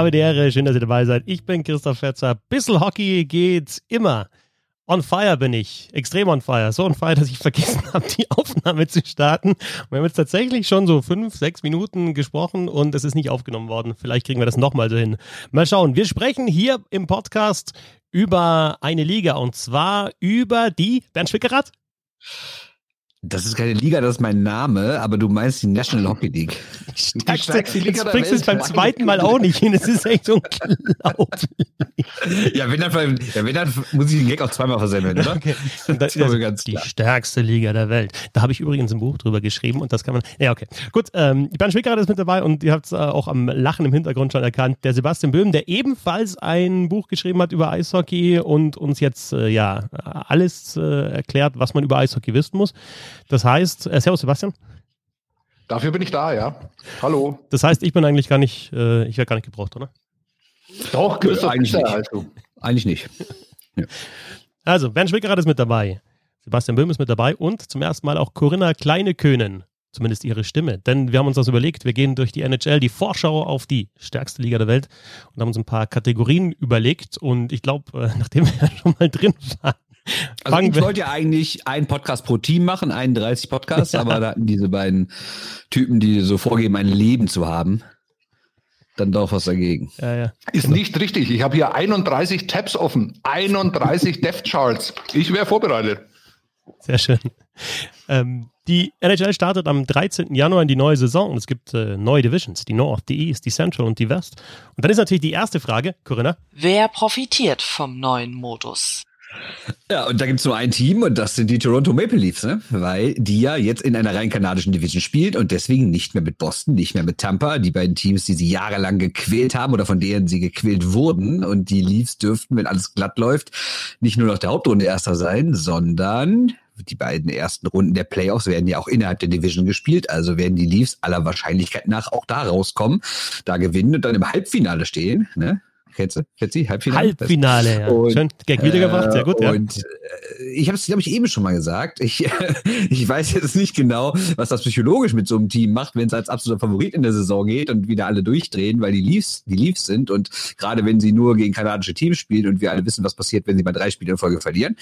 Habe Ehre, schön, dass ihr dabei seid. Ich bin Christoph Fetzer. Bissel Hockey geht immer. On fire bin ich, extrem on fire. So on fire, dass ich vergessen habe, die Aufnahme zu starten. Wir haben jetzt tatsächlich schon so fünf, sechs Minuten gesprochen und es ist nicht aufgenommen worden. Vielleicht kriegen wir das nochmal so hin. Mal schauen. Wir sprechen hier im Podcast über eine Liga und zwar über die Bernd Schwickerath. Das ist keine Liga, das ist mein Name, aber du meinst die National Hockey League. Die stärkste, Liga Jetzt bringst du es beim zweiten Mal auch nicht hin. Es ist echt unglaublich. ja, wenn dann, ja, wenn dann muss ich den Gag auch zweimal versemmeln, oder? Okay. Das, das ist die stärkste Liga der Welt. Da habe ich übrigens ein Buch drüber geschrieben und das kann man. Ja, okay. Gut, ähm, Bernd Schwickerath ist mit dabei und ihr habt es äh, auch am Lachen im Hintergrund schon erkannt. Der Sebastian Böhm, der ebenfalls ein Buch geschrieben hat über Eishockey und uns jetzt äh, ja alles äh, erklärt, was man über Eishockey wissen muss. Das heißt, äh, Servus Sebastian. Dafür bin ich da, ja. Hallo. Das heißt, ich bin eigentlich gar nicht, äh, ich werde gar nicht gebraucht, oder? Doch, Christoph eigentlich nicht. Also. Eigentlich nicht. Ja. Also, Bernd Schwickerath ist mit dabei. Sebastian Böhm ist mit dabei und zum ersten Mal auch Corinna Kleinekönen. Zumindest ihre Stimme. Denn wir haben uns das überlegt, wir gehen durch die NHL, die Vorschau auf die stärkste Liga der Welt und haben uns ein paar Kategorien überlegt. Und ich glaube, äh, nachdem wir schon mal drin waren, also Fangen ich wollte ja eigentlich einen Podcast pro Team machen, 31 Podcasts, ja. aber da hatten diese beiden Typen, die so vorgeben, ein Leben zu haben, dann doch was dagegen. Ja, ja. Ist genau. nicht richtig. Ich habe hier 31 Tabs offen, 31 Death Charts. Ich wäre vorbereitet. Sehr schön. Ähm, die NHL startet am 13. Januar in die neue Saison und es gibt äh, neue Divisions, die North, die East, die Central und die West. Und dann ist natürlich die erste Frage, Corinna. Wer profitiert vom neuen Modus? Ja, und da gibt es nur ein Team und das sind die Toronto Maple Leafs, ne? weil die ja jetzt in einer rein kanadischen Division spielt und deswegen nicht mehr mit Boston, nicht mehr mit Tampa, die beiden Teams, die sie jahrelang gequält haben oder von denen sie gequält wurden. Und die Leafs dürften, wenn alles glatt läuft, nicht nur noch der Hauptrunde erster sein, sondern die beiden ersten Runden der Playoffs werden ja auch innerhalb der Division gespielt, also werden die Leafs aller Wahrscheinlichkeit nach auch da rauskommen, da gewinnen und dann im Halbfinale stehen. Ne? Kennst du? Kennst du? Halbfinale? Halbfinale, ja. Und, Schön, Gag wiedergebracht, sehr gut, ja. Und äh, ich habe es, glaube ich, eben schon mal gesagt. Ich, ich weiß jetzt nicht genau, was das psychologisch mit so einem Team macht, wenn es als absoluter Favorit in der Saison geht und wieder alle durchdrehen, weil die Leafs, die Leafs sind und gerade wenn sie nur gegen kanadische Teams spielen und wir alle wissen, was passiert, wenn sie mal drei Spiele in Folge verlieren,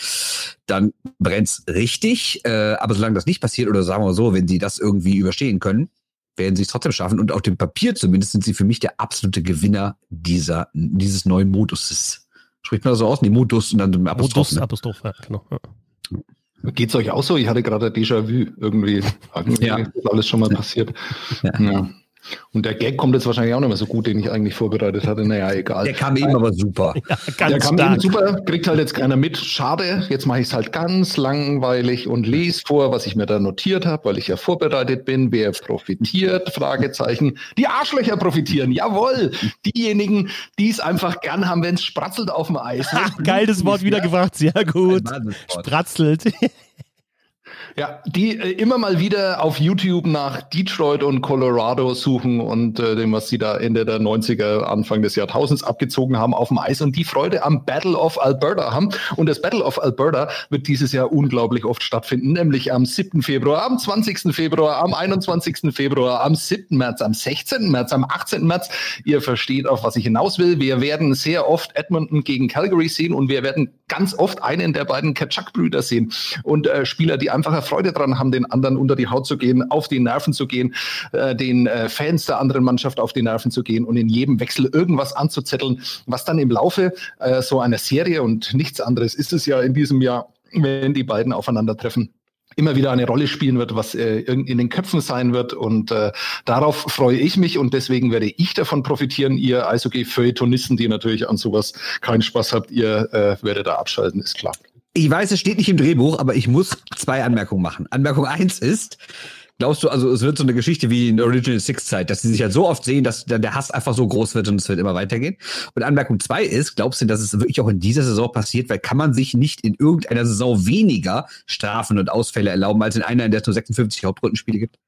dann brennt's richtig. Äh, aber solange das nicht passiert oder sagen wir so, wenn sie das irgendwie überstehen können, werden sie es trotzdem schaffen. Und auf dem Papier zumindest sind sie für mich der absolute Gewinner dieser, dieses neuen Moduses. Spricht man das so aus? Nee, Modus und dann dem Apostroph. Modus, ne? Apostroph, ja, genau. Ja. Geht's euch auch so? Ich hatte gerade Déjà-vu irgendwie. ja. ist alles schon mal passiert. Ja. ja. Und der Gag kommt jetzt wahrscheinlich auch nicht mehr so gut, den ich eigentlich vorbereitet hatte. Naja, egal. Der kam eben aber super. Ja, der kam stark. eben super, kriegt halt jetzt keiner mit. Schade, jetzt mache ich es halt ganz langweilig und lese vor, was ich mir da notiert habe, weil ich ja vorbereitet bin. Wer profitiert? Fragezeichen. Die Arschlöcher profitieren, jawohl. Diejenigen, die es einfach gern haben, wenn es spratzelt auf dem Eis. Ach, geiles Wort wiedergebracht, sehr gut. Spratzelt. Ja, die äh, immer mal wieder auf YouTube nach Detroit und Colorado suchen und äh, dem, was sie da Ende der 90er, Anfang des Jahrtausends abgezogen haben auf dem Eis und die Freude am Battle of Alberta haben. Und das Battle of Alberta wird dieses Jahr unglaublich oft stattfinden, nämlich am 7. Februar, am 20. Februar, am 21. Februar, am 7. März, am 16. März, am 18. März. Ihr versteht, auf was ich hinaus will. Wir werden sehr oft Edmonton gegen Calgary sehen und wir werden ganz oft einen der beiden Kaczak-Brüder sehen. Und äh, Spieler, die einfach Freude dran haben, den anderen unter die Haut zu gehen, auf die Nerven zu gehen, äh, den äh, Fans der anderen Mannschaft auf die Nerven zu gehen und in jedem Wechsel irgendwas anzuzetteln, was dann im Laufe äh, so einer Serie und nichts anderes ist es ja in diesem Jahr, wenn die beiden aufeinandertreffen, immer wieder eine Rolle spielen wird, was äh, in den Köpfen sein wird. Und äh, darauf freue ich mich und deswegen werde ich davon profitieren. Ihr Eishockey-Feuilletonisten, die natürlich an sowas keinen Spaß habt, ihr äh, werdet da abschalten, ist klar. Ich weiß, es steht nicht im Drehbuch, aber ich muss zwei Anmerkungen machen. Anmerkung eins ist, glaubst du, also es wird so eine Geschichte wie in Original Six Zeit, dass sie sich halt so oft sehen, dass der Hass einfach so groß wird und es wird immer weitergehen? Und Anmerkung zwei ist, glaubst du, dass es wirklich auch in dieser Saison passiert, weil kann man sich nicht in irgendeiner Saison weniger Strafen und Ausfälle erlauben als in einer, in der es nur 56 Hauptrundenspiele gibt?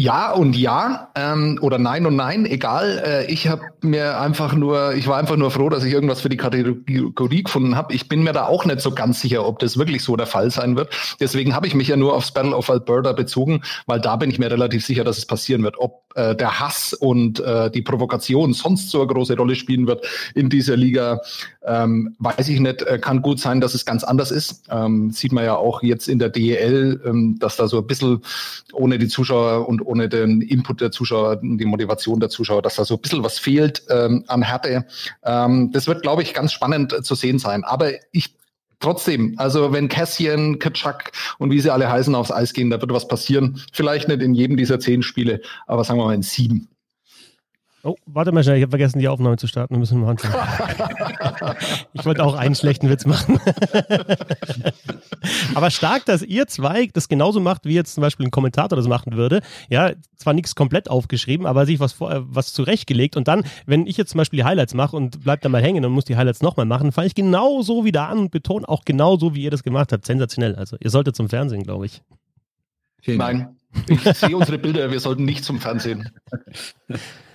Ja und ja ähm, oder nein und nein, egal. Äh, ich habe mir einfach nur, ich war einfach nur froh, dass ich irgendwas für die Kategorie gefunden habe. Ich bin mir da auch nicht so ganz sicher, ob das wirklich so der Fall sein wird. Deswegen habe ich mich ja nur aufs Battle of Alberta bezogen, weil da bin ich mir relativ sicher, dass es passieren wird. Ob äh, der Hass und äh, die Provokation sonst so eine große Rolle spielen wird in dieser Liga, ähm, weiß ich nicht. Äh, kann gut sein, dass es ganz anders ist. Ähm, sieht man ja auch jetzt in der DEL, ähm, dass da so ein bisschen ohne die Zuschauer und ohne den Input der Zuschauer, die Motivation der Zuschauer, dass da so ein bisschen was fehlt ähm, an Härte. Ähm, das wird, glaube ich, ganz spannend äh, zu sehen sein. Aber ich trotzdem, also wenn Cassian, Kaczak und wie sie alle heißen aufs Eis gehen, da wird was passieren. Vielleicht nicht in jedem dieser zehn Spiele, aber sagen wir mal in sieben. Oh, warte mal schnell, ich habe vergessen, die Aufnahme zu starten. Wir müssen mal anschauen. ich wollte auch einen schlechten Witz machen. Aber stark, dass ihr zwei das genauso macht, wie jetzt zum Beispiel ein Kommentator das machen würde. Ja, zwar nichts komplett aufgeschrieben, aber sich was, vor, was zurechtgelegt. Und dann, wenn ich jetzt zum Beispiel die Highlights mache und bleib da mal hängen und muss die Highlights nochmal machen, fange ich genau so wieder an und betone auch genau so, wie ihr das gemacht habt. Sensationell. Also, ihr solltet zum Fernsehen, glaube ich. Nein, ich sehe unsere Bilder, wir sollten nicht zum Fernsehen.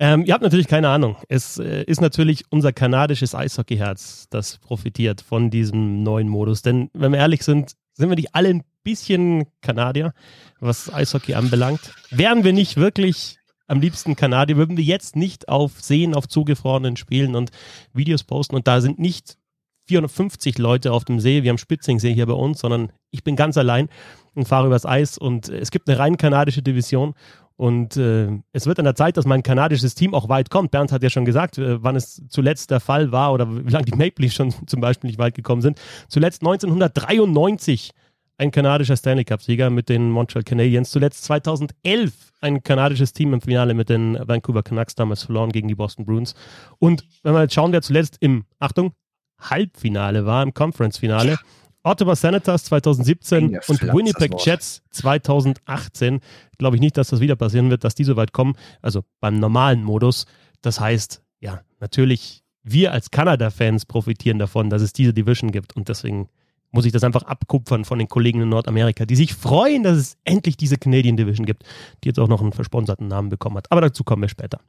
Ähm, ihr habt natürlich keine Ahnung. Es äh, ist natürlich unser kanadisches Eishockeyherz, das profitiert von diesem neuen Modus. Denn wenn wir ehrlich sind, sind wir nicht alle ein bisschen Kanadier, was Eishockey anbelangt. Wären wir nicht wirklich am liebsten Kanadier, würden wir jetzt nicht auf Seen, auf zugefrorenen Spielen und Videos posten. Und da sind nicht 450 Leute auf dem See, wir haben Spitzingsee hier bei uns, sondern ich bin ganz allein und fahre übers Eis und es gibt eine rein kanadische Division und äh, es wird an der Zeit, dass mein kanadisches Team auch weit kommt. Bernd hat ja schon gesagt, äh, wann es zuletzt der Fall war oder wie lange die Maple Leafs schon zum Beispiel nicht weit gekommen sind. Zuletzt 1993 ein kanadischer Stanley Cup-Sieger mit den Montreal Canadiens. Zuletzt 2011 ein kanadisches Team im Finale mit den Vancouver Canucks damals verloren gegen die Boston Bruins. Und wenn wir jetzt schauen, wer zuletzt im, Achtung, Halbfinale war, im Conference-Finale, Ottawa Senators 2017 und Winnipeg Jets 2018. Glaube ich nicht, dass das wieder passieren wird, dass die so weit kommen. Also beim normalen Modus. Das heißt, ja, natürlich, wir als Kanada-Fans profitieren davon, dass es diese Division gibt. Und deswegen muss ich das einfach abkupfern von den Kollegen in Nordamerika, die sich freuen, dass es endlich diese Canadian Division gibt, die jetzt auch noch einen versponserten Namen bekommen hat. Aber dazu kommen wir später.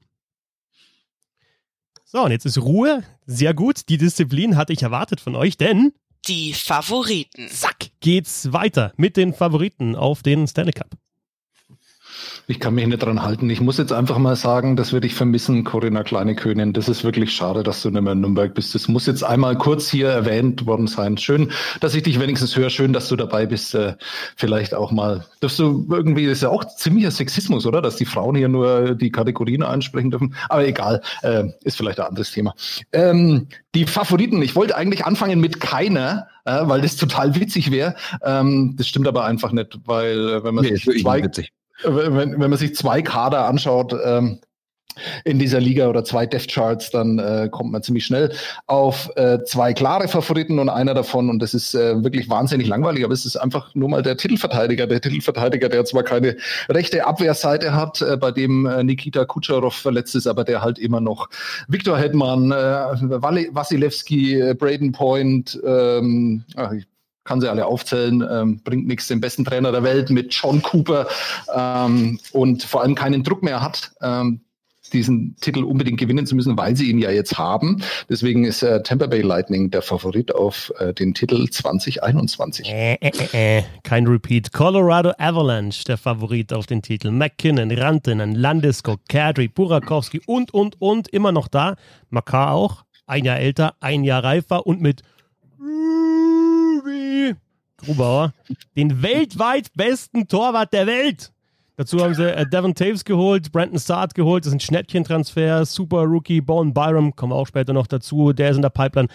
So, und jetzt ist Ruhe. Sehr gut. Die Disziplin hatte ich erwartet von euch, denn die Favoriten. Zack, geht's weiter mit den Favoriten auf den Stanley Cup. Ich kann mich nicht dran halten. Ich muss jetzt einfach mal sagen, das würde ich vermissen, Corinna Kleinekönig. Das ist wirklich schade, dass du nicht mehr in Nürnberg bist. Das muss jetzt einmal kurz hier erwähnt worden sein. Schön, dass ich dich wenigstens höre. Schön, dass du dabei bist. Äh, vielleicht auch mal. Dass du irgendwie, das ist ja auch ziemlicher Sexismus, oder? Dass die Frauen hier nur die Kategorien ansprechen dürfen. Aber egal, äh, ist vielleicht ein anderes Thema. Ähm, die Favoriten. Ich wollte eigentlich anfangen mit keiner, äh, weil das total witzig wäre. Ähm, das stimmt aber einfach nicht, weil äh, wenn man nee, sich zwei, witzig wenn, wenn man sich zwei Kader anschaut, ähm, in dieser Liga oder zwei Death Charts, dann äh, kommt man ziemlich schnell auf äh, zwei klare Favoriten und einer davon, und das ist äh, wirklich wahnsinnig langweilig, aber es ist einfach nur mal der Titelverteidiger. Der Titelverteidiger, der zwar keine rechte Abwehrseite hat, äh, bei dem äh, Nikita Kucherov verletzt ist, aber der halt immer noch Viktor Hedman, äh, Wasilewski, äh, Braden Point, ähm, ach, ich kann sie alle aufzählen, ähm, bringt nichts, den besten Trainer der Welt mit John Cooper ähm, und vor allem keinen Druck mehr hat, ähm, diesen Titel unbedingt gewinnen zu müssen, weil sie ihn ja jetzt haben. Deswegen ist äh, Tampa Bay Lightning der Favorit auf äh, den Titel 2021. Äh, äh, äh, kein Repeat. Colorado Avalanche der Favorit auf den Titel. McKinnon, Rantanen, Landeskog, Kadri, Burakowski und, und, und immer noch da. Makar auch. Ein Jahr älter, ein Jahr reifer und mit Grubauer, den weltweit besten Torwart der Welt. Dazu haben sie äh, Devon Taves geholt, Brandon Saad geholt, das sind Schnäppchentransfer, Super Rookie, Bowen Byram, kommen wir auch später noch dazu, der ist in der Pipeline.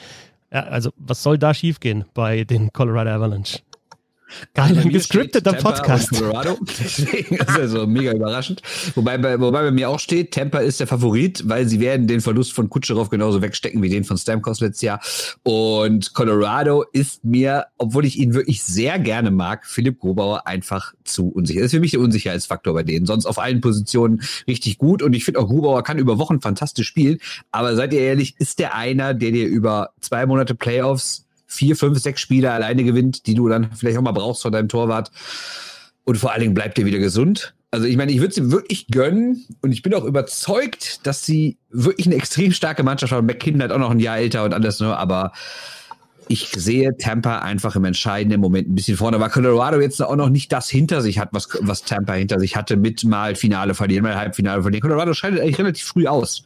Ja, also, was soll da schiefgehen bei den Colorado Avalanche? Geil, ein gescripteter Podcast. Colorado. Deswegen ist also mega überraschend. Wobei bei, wobei bei mir auch steht, Tampa ist der Favorit, weil sie werden den Verlust von Kutscherow genauso wegstecken wie den von Stamkos letztes Jahr. Und Colorado ist mir, obwohl ich ihn wirklich sehr gerne mag, Philipp Grobauer einfach zu unsicher. Das ist für mich der Unsicherheitsfaktor bei denen. Sonst auf allen Positionen richtig gut. Und ich finde auch Grubauer kann über Wochen fantastisch spielen. Aber seid ihr ehrlich, ist der einer, der dir über zwei Monate Playoffs vier, fünf, sechs Spiele alleine gewinnt, die du dann vielleicht auch mal brauchst von deinem Torwart. Und vor allen Dingen bleibt er wieder gesund. Also ich meine, ich würde sie wirklich gönnen und ich bin auch überzeugt, dass sie wirklich eine extrem starke Mannschaft haben. McKinnon hat auch noch ein Jahr älter und alles, ne? aber ich sehe Tampa einfach im entscheidenden Moment ein bisschen vorne, weil Colorado jetzt auch noch nicht das hinter sich hat, was, was Tampa hinter sich hatte, mit mal Finale verlieren, mal Halbfinale verlieren. Colorado scheidet eigentlich relativ früh aus.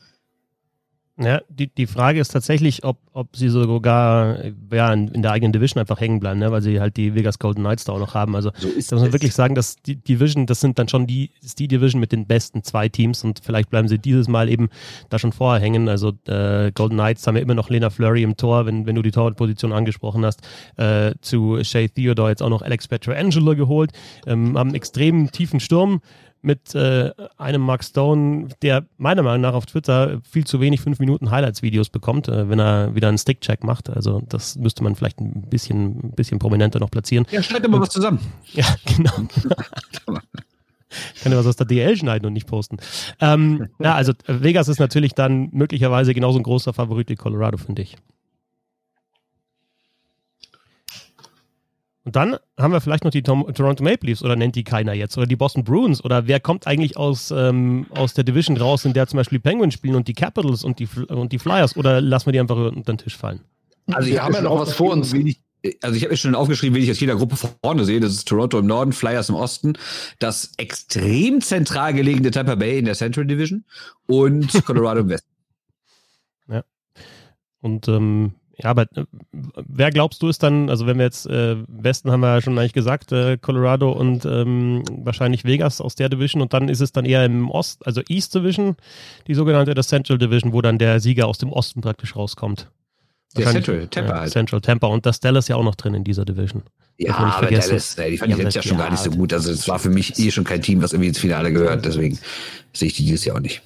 Ja, die, die Frage ist tatsächlich, ob, ob sie sogar ja, in, in der eigenen Division einfach hängen bleiben, ne? weil sie halt die Vegas Golden Knights da auch noch haben. Also so ist da muss man wirklich sagen, dass die Division, das sind dann schon die, ist die Division mit den besten zwei Teams und vielleicht bleiben sie dieses Mal eben da schon vorher hängen. Also äh, Golden Knights haben ja immer noch Lena Flurry im Tor, wenn, wenn du die Torwartposition angesprochen hast, äh, zu Shay Theodore jetzt auch noch Alex Petrangelo geholt, ähm, haben einen extrem tiefen Sturm mit äh, einem Mark Stone, der meiner Meinung nach auf Twitter viel zu wenig 5 Minuten Highlights-Videos bekommt, äh, wenn er wieder einen Stick-Check macht. Also das müsste man vielleicht ein bisschen, ein bisschen prominenter noch platzieren. Ja, schneid immer was zusammen. Ja, genau. Ich kann ja was aus der DL schneiden und nicht posten. Ähm, ja, also Vegas ist natürlich dann möglicherweise genauso ein großer Favorit wie Colorado, finde ich. Und dann haben wir vielleicht noch die Tom Toronto Maple Leafs oder nennt die keiner jetzt oder die Boston Bruins oder wer kommt eigentlich aus, ähm, aus der Division raus, in der zum Beispiel die Penguins spielen und die Capitals und die, und die Flyers oder lassen wir die einfach unter den Tisch fallen? Also wir haben ja noch was vor uns. Ich, also ich habe mir schon aufgeschrieben, wen ich aus jeder Gruppe vorne sehe. Das ist Toronto im Norden, Flyers im Osten, das extrem zentral gelegene Tampa Bay in der Central Division und Colorado im Westen. Ja. Und ähm, ja, aber äh, wer glaubst du ist dann, also wenn wir jetzt äh, Westen haben wir ja schon eigentlich gesagt, äh, Colorado und ähm, wahrscheinlich Vegas aus der Division und dann ist es dann eher im Ost, also East Division, die sogenannte oder Central Division, wo dann der Sieger aus dem Osten praktisch rauskommt. Der Central, Tampa ja, halt. Central Tampa und das Dallas ja auch noch drin in dieser Division. Ja, aber Dallas, ey, die fand ich letztes Jahr schon gar nicht so gut. Also es war für mich eh schon kein Team, was irgendwie ins Finale gehört, deswegen sehe ich die dieses Jahr auch nicht.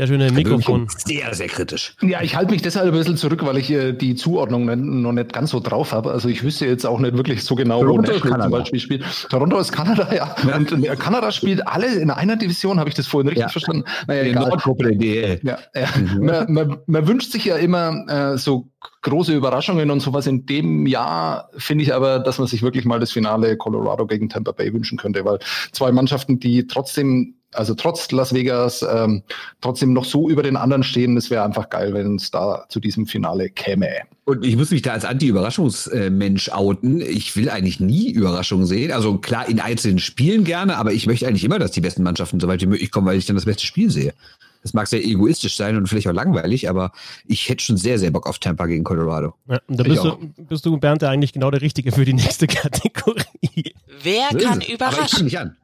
Sehr schöne Mikrofon. Sehr, sehr kritisch. Ja, ich halte mich deshalb ein bisschen zurück, weil ich äh, die Zuordnung noch nicht ganz so drauf habe. Also ich wüsste jetzt auch nicht wirklich so genau, Toronto wo Nashville zum Beispiel spielt. Toronto ist Kanada, ja. ja. Und äh, Kanada spielt alle in einer Division, habe ich das vorhin richtig ja. verstanden? Naja, egal. Nordgruppe der Ja, ja. Mhm. Man, man, man, wünscht sich ja immer äh, so große Überraschungen und sowas. In dem Jahr finde ich aber, dass man sich wirklich mal das Finale Colorado gegen Tampa Bay wünschen könnte, weil zwei Mannschaften, die trotzdem also trotz Las Vegas ähm, trotzdem noch so über den anderen stehen. Es wäre einfach geil, wenn es da zu diesem Finale käme. Und ich muss mich da als Anti-Überraschungsmensch outen. Ich will eigentlich nie Überraschungen sehen. Also klar, in einzelnen Spielen gerne, aber ich möchte eigentlich immer, dass die besten Mannschaften so weit wie möglich kommen, weil ich dann das beste Spiel sehe. Das mag sehr egoistisch sein und vielleicht auch langweilig, aber ich hätte schon sehr, sehr Bock auf Tampa gegen Colorado. Ja, da bist du, bist du, Bernd, eigentlich genau der Richtige für die nächste Kategorie. Wer kann überraschen? Aber ich mich an.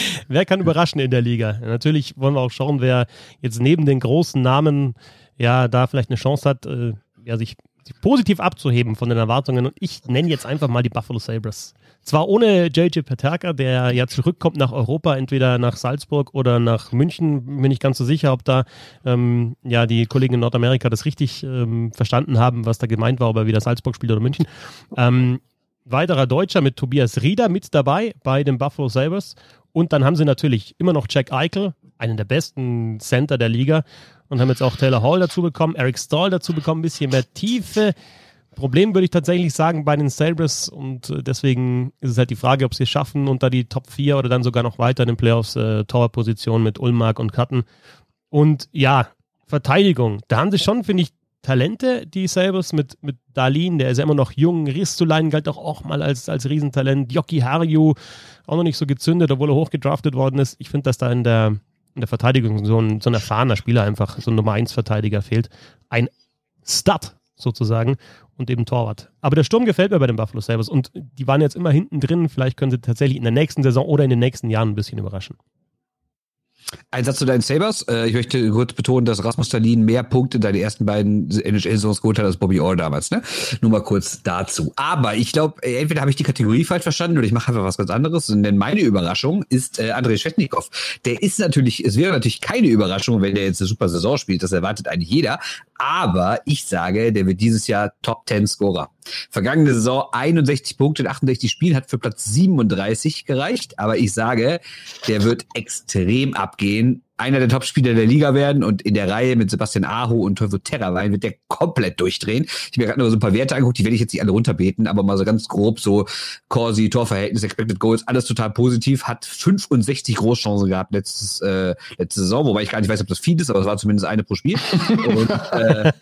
wer kann überraschen in der Liga? Natürlich wollen wir auch schauen, wer jetzt neben den großen Namen ja da vielleicht eine Chance hat, äh, ja, sich, sich, positiv abzuheben von den Erwartungen. Und ich nenne jetzt einfach mal die Buffalo Sabres. Zwar ohne JJ Peterka, der ja zurückkommt nach Europa, entweder nach Salzburg oder nach München, bin ich ganz so sicher, ob da ähm, ja die Kollegen in Nordamerika das richtig ähm, verstanden haben, was da gemeint war, ob er wieder Salzburg spielt oder München. Ähm, weiterer Deutscher mit Tobias Rieder mit dabei bei den Buffalo Sabres und dann haben sie natürlich immer noch Jack Eichel, einen der besten Center der Liga. Und haben jetzt auch Taylor Hall dazu bekommen, Eric Stahl dazu bekommen, ein bisschen mehr Tiefe. Problem würde ich tatsächlich sagen bei den Sabres und äh, deswegen ist es halt die Frage, ob sie es schaffen, unter die Top 4 oder dann sogar noch weiter in den Playoffs äh, Torwartposition mit Ulmark und Katten. Und ja, Verteidigung, da haben sie schon, finde ich, Talente, die Sabres mit, mit Darlin, der ist ja immer noch jung. Ristolainen galt auch, auch mal als, als Riesentalent. Jockey Harju, auch noch nicht so gezündet, obwohl er hochgedraftet worden ist. Ich finde, dass da in der, in der Verteidigung so ein, so ein erfahrener Spieler einfach, so ein Nummer 1 Verteidiger fehlt. Ein Stud sozusagen und eben Torwart. Aber der Sturm gefällt mir bei den Buffalo Sabres und die waren jetzt immer hinten drin. Vielleicht können sie tatsächlich in der nächsten Saison oder in den nächsten Jahren ein bisschen überraschen. Ein Satz zu deinen Sabers. Äh, ich möchte kurz betonen, dass Rasmus Stalin mehr Punkte in deine ersten beiden NHL-Saisons geholt hat als Bobby Orr damals. Ne? Nur mal kurz dazu. Aber ich glaube, äh, entweder habe ich die Kategorie falsch verstanden oder ich mache einfach was ganz anderes. Denn meine Überraschung ist äh, Andrei Schwetnikow. Der ist natürlich, es wäre natürlich keine Überraschung, wenn der jetzt eine super Saison spielt. Das erwartet eigentlich jeder. Aber ich sage, der wird dieses Jahr Top 10 Scorer. Vergangene Saison 61 Punkte in 68 Spielen, hat für Platz 37 gereicht. Aber ich sage, der wird extrem abgehen. Einer der Topspieler der Liga werden und in der Reihe mit Sebastian Aho und Teufel Terrawein wird der komplett durchdrehen. Ich habe mir gerade nur so ein paar Werte angeguckt, die werde ich jetzt nicht alle runterbeten, aber mal so ganz grob so Corsi, Torverhältnis, Expected Goals, alles total positiv, hat 65 Großchancen gehabt letztes, äh, letzte Saison, wobei ich gar nicht weiß, ob das viel ist, aber es war zumindest eine pro Spiel. und, äh,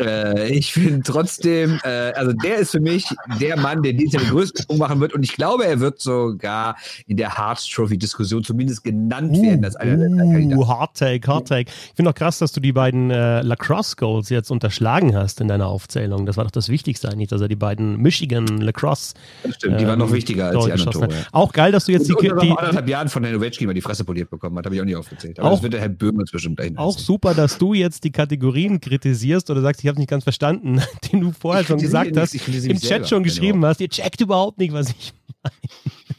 äh, ich finde trotzdem, äh, also der ist für mich der Mann, der dieses Jahr den größten Sprung machen wird und ich glaube, er wird sogar in der Hearts Trophy Diskussion zumindest genannt werden als einer der Kandidaten. Uh, Hard Take, Hard Take. Ich finde auch krass, dass du die beiden äh, Lacrosse Goals jetzt unterschlagen hast in deiner Aufzählung. Das war doch das Wichtigste eigentlich, dass er die beiden Michigan Lacrosse. Das stimmt, die ähm, waren noch ähm, wichtiger als die anderen Tore. Auch geil, dass du jetzt und, die. Und die anderthalb Jahren von Herrn Ovechkin mal die Fresse poliert bekommen hat, habe ich auch nicht aufgezählt. Aber auch, das wird der Herr Böhmer zwischen gleich Auch super, dass du jetzt die Kategorien kritisierst oder sagst, ich habe nicht ganz verstanden, den du vorher schon gesagt hast, im Chat schon geschrieben hast. Ihr checkt überhaupt nicht, was ich meine.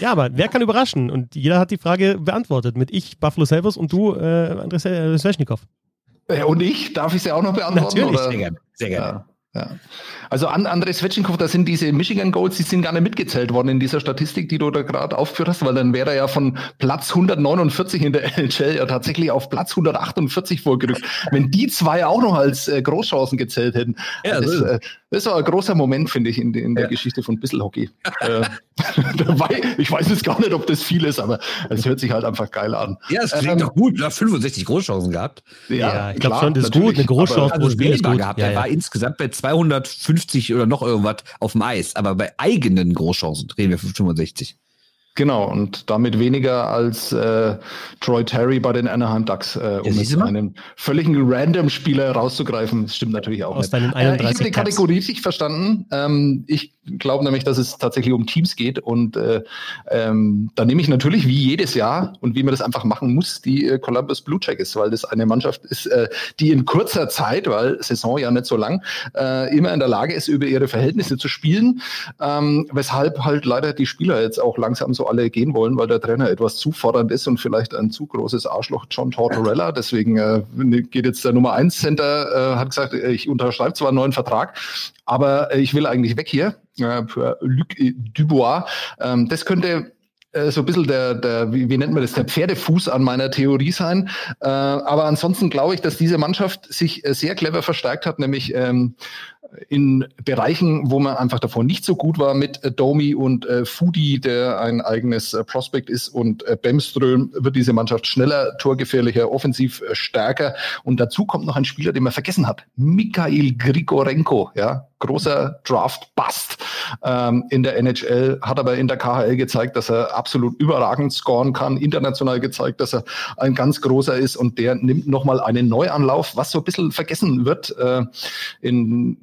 Ja, aber wer kann überraschen? Und jeder hat die Frage beantwortet mit ich, Buffalo Sabres und du, äh, Sveshnikov. Äh, und ich? Darf ich sie auch noch beantworten? Natürlich. Oder? Sehr gerne. Sehr gerne. Ja, ja. Also an André Svechnikov, da sind diese Michigan Goals, die sind gar nicht mitgezählt worden in dieser Statistik, die du da gerade aufgeführt hast, weil dann wäre er ja von Platz 149 in der NHL ja tatsächlich auf Platz 148 vorgerückt. Wenn die zwei auch noch als äh, Großchancen gezählt hätten, ja, das, äh, das war ein großer Moment, finde ich, in, in der ja. Geschichte von Bissel-Hockey. äh, ich weiß jetzt gar nicht, ob das viel ist, aber es hört sich halt einfach geil an. Ja, es klingt ähm, doch gut. Du hast 65 Großchancen gehabt. Ja, ja ich glaube schon, das ist gut. Eine Großchance pro Spiel ist gut. Gehabt. Ja, er war insgesamt bei 250 50 oder noch irgendwas auf dem Eis. Aber bei eigenen Großchancen drehen wir 65. Genau, und damit weniger als äh, Troy Terry bei den Anaheim Ducks, äh, um jetzt einen völligen Random-Spieler rauszugreifen. Das stimmt natürlich auch Aus nicht. Deinen 31 äh, ich habe die Kategorie richtig verstanden. Ähm, ich glaube nämlich, dass es tatsächlich um Teams geht. Und äh, ähm, da nehme ich natürlich wie jedes Jahr und wie man das einfach machen muss, die äh, Columbus Blue Jackets, weil das eine Mannschaft ist, äh, die in kurzer Zeit, weil Saison ja nicht so lang, äh, immer in der Lage ist, über ihre Verhältnisse zu spielen. Ähm, weshalb halt leider die Spieler jetzt auch langsam so so alle gehen wollen, weil der Trainer etwas zu fordernd ist und vielleicht ein zu großes Arschloch John Tortorella. Deswegen äh, geht jetzt der Nummer 1 Center, äh, hat gesagt, ich unterschreibe zwar einen neuen Vertrag, aber äh, ich will eigentlich weg hier äh, für Luc Dubois. Ähm, das könnte äh, so ein bisschen der, der wie, wie nennt man das, der Pferdefuß an meiner Theorie sein. Äh, aber ansonsten glaube ich, dass diese Mannschaft sich äh, sehr clever verstärkt hat, nämlich ähm, in Bereichen, wo man einfach davor nicht so gut war, mit Domi und äh, Fudi, der ein eigenes äh, Prospect ist, und äh, Bemström, wird diese Mannschaft schneller, torgefährlicher, offensiv äh, stärker. Und dazu kommt noch ein Spieler, den man vergessen hat. Mikhail Grigorenko, ja, großer Draft-Bust ähm, in der NHL, hat aber in der KHL gezeigt, dass er absolut überragend scoren kann, international gezeigt, dass er ein ganz großer ist und der nimmt nochmal einen Neuanlauf, was so ein bisschen vergessen wird äh, in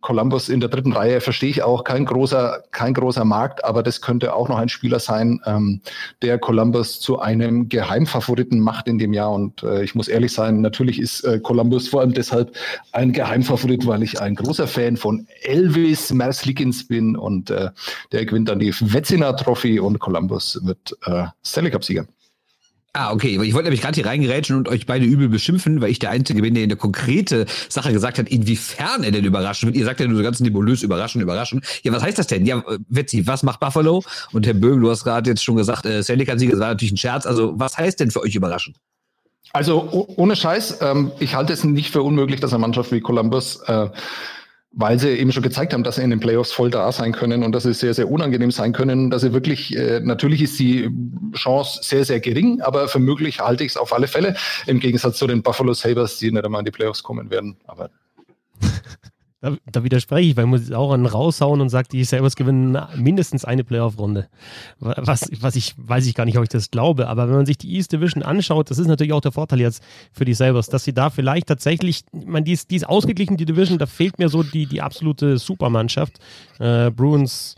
Columbus in der dritten Reihe verstehe ich auch kein großer, kein großer Markt, aber das könnte auch noch ein Spieler sein, ähm, der Columbus zu einem Geheimfavoriten macht in dem Jahr. Und äh, ich muss ehrlich sein, natürlich ist äh, Columbus vor allem deshalb ein Geheimfavorit, weil ich ein großer Fan von Elvis Merzlikins bin und äh, der gewinnt dann die Wetziner Trophy und Columbus wird äh, Stanley Cup Sieger. Ah, okay. Ich wollte nämlich gerade hier reingerätschen und euch beide übel beschimpfen, weil ich der Einzige bin, der eine konkrete Sache gesagt hat, inwiefern er denn überraschen wird. Ihr sagt ja nur so ganz nebulös überraschen, überraschen. Ja, was heißt das denn? Ja, Wetzi, was macht Buffalo? Und Herr Böhm, du hast gerade jetzt schon gesagt, äh, Stanley Cup-Sieger, das war natürlich ein Scherz. Also, was heißt denn für euch überraschen? Also, ohne Scheiß, ähm, ich halte es nicht für unmöglich, dass eine Mannschaft wie Columbus äh, weil sie eben schon gezeigt haben, dass sie in den Playoffs voll da sein können und dass sie sehr, sehr unangenehm sein können, dass sie wirklich, äh, natürlich ist die Chance sehr, sehr gering, aber für möglich halte ich es auf alle Fälle, im Gegensatz zu den Buffalo Sabres, die nicht einmal in die Playoffs kommen werden. Aber Da, da, widerspreche ich, weil man auch einen raushauen und sagt, die Sabres gewinnen mindestens eine Playoff-Runde. Was, was ich, weiß ich gar nicht, ob ich das glaube, aber wenn man sich die East Division anschaut, das ist natürlich auch der Vorteil jetzt für die Sabres, dass sie da vielleicht tatsächlich, man, die ist, die ist ausgeglichen, die Division, da fehlt mir so die, die absolute Supermannschaft. Äh, Bruins,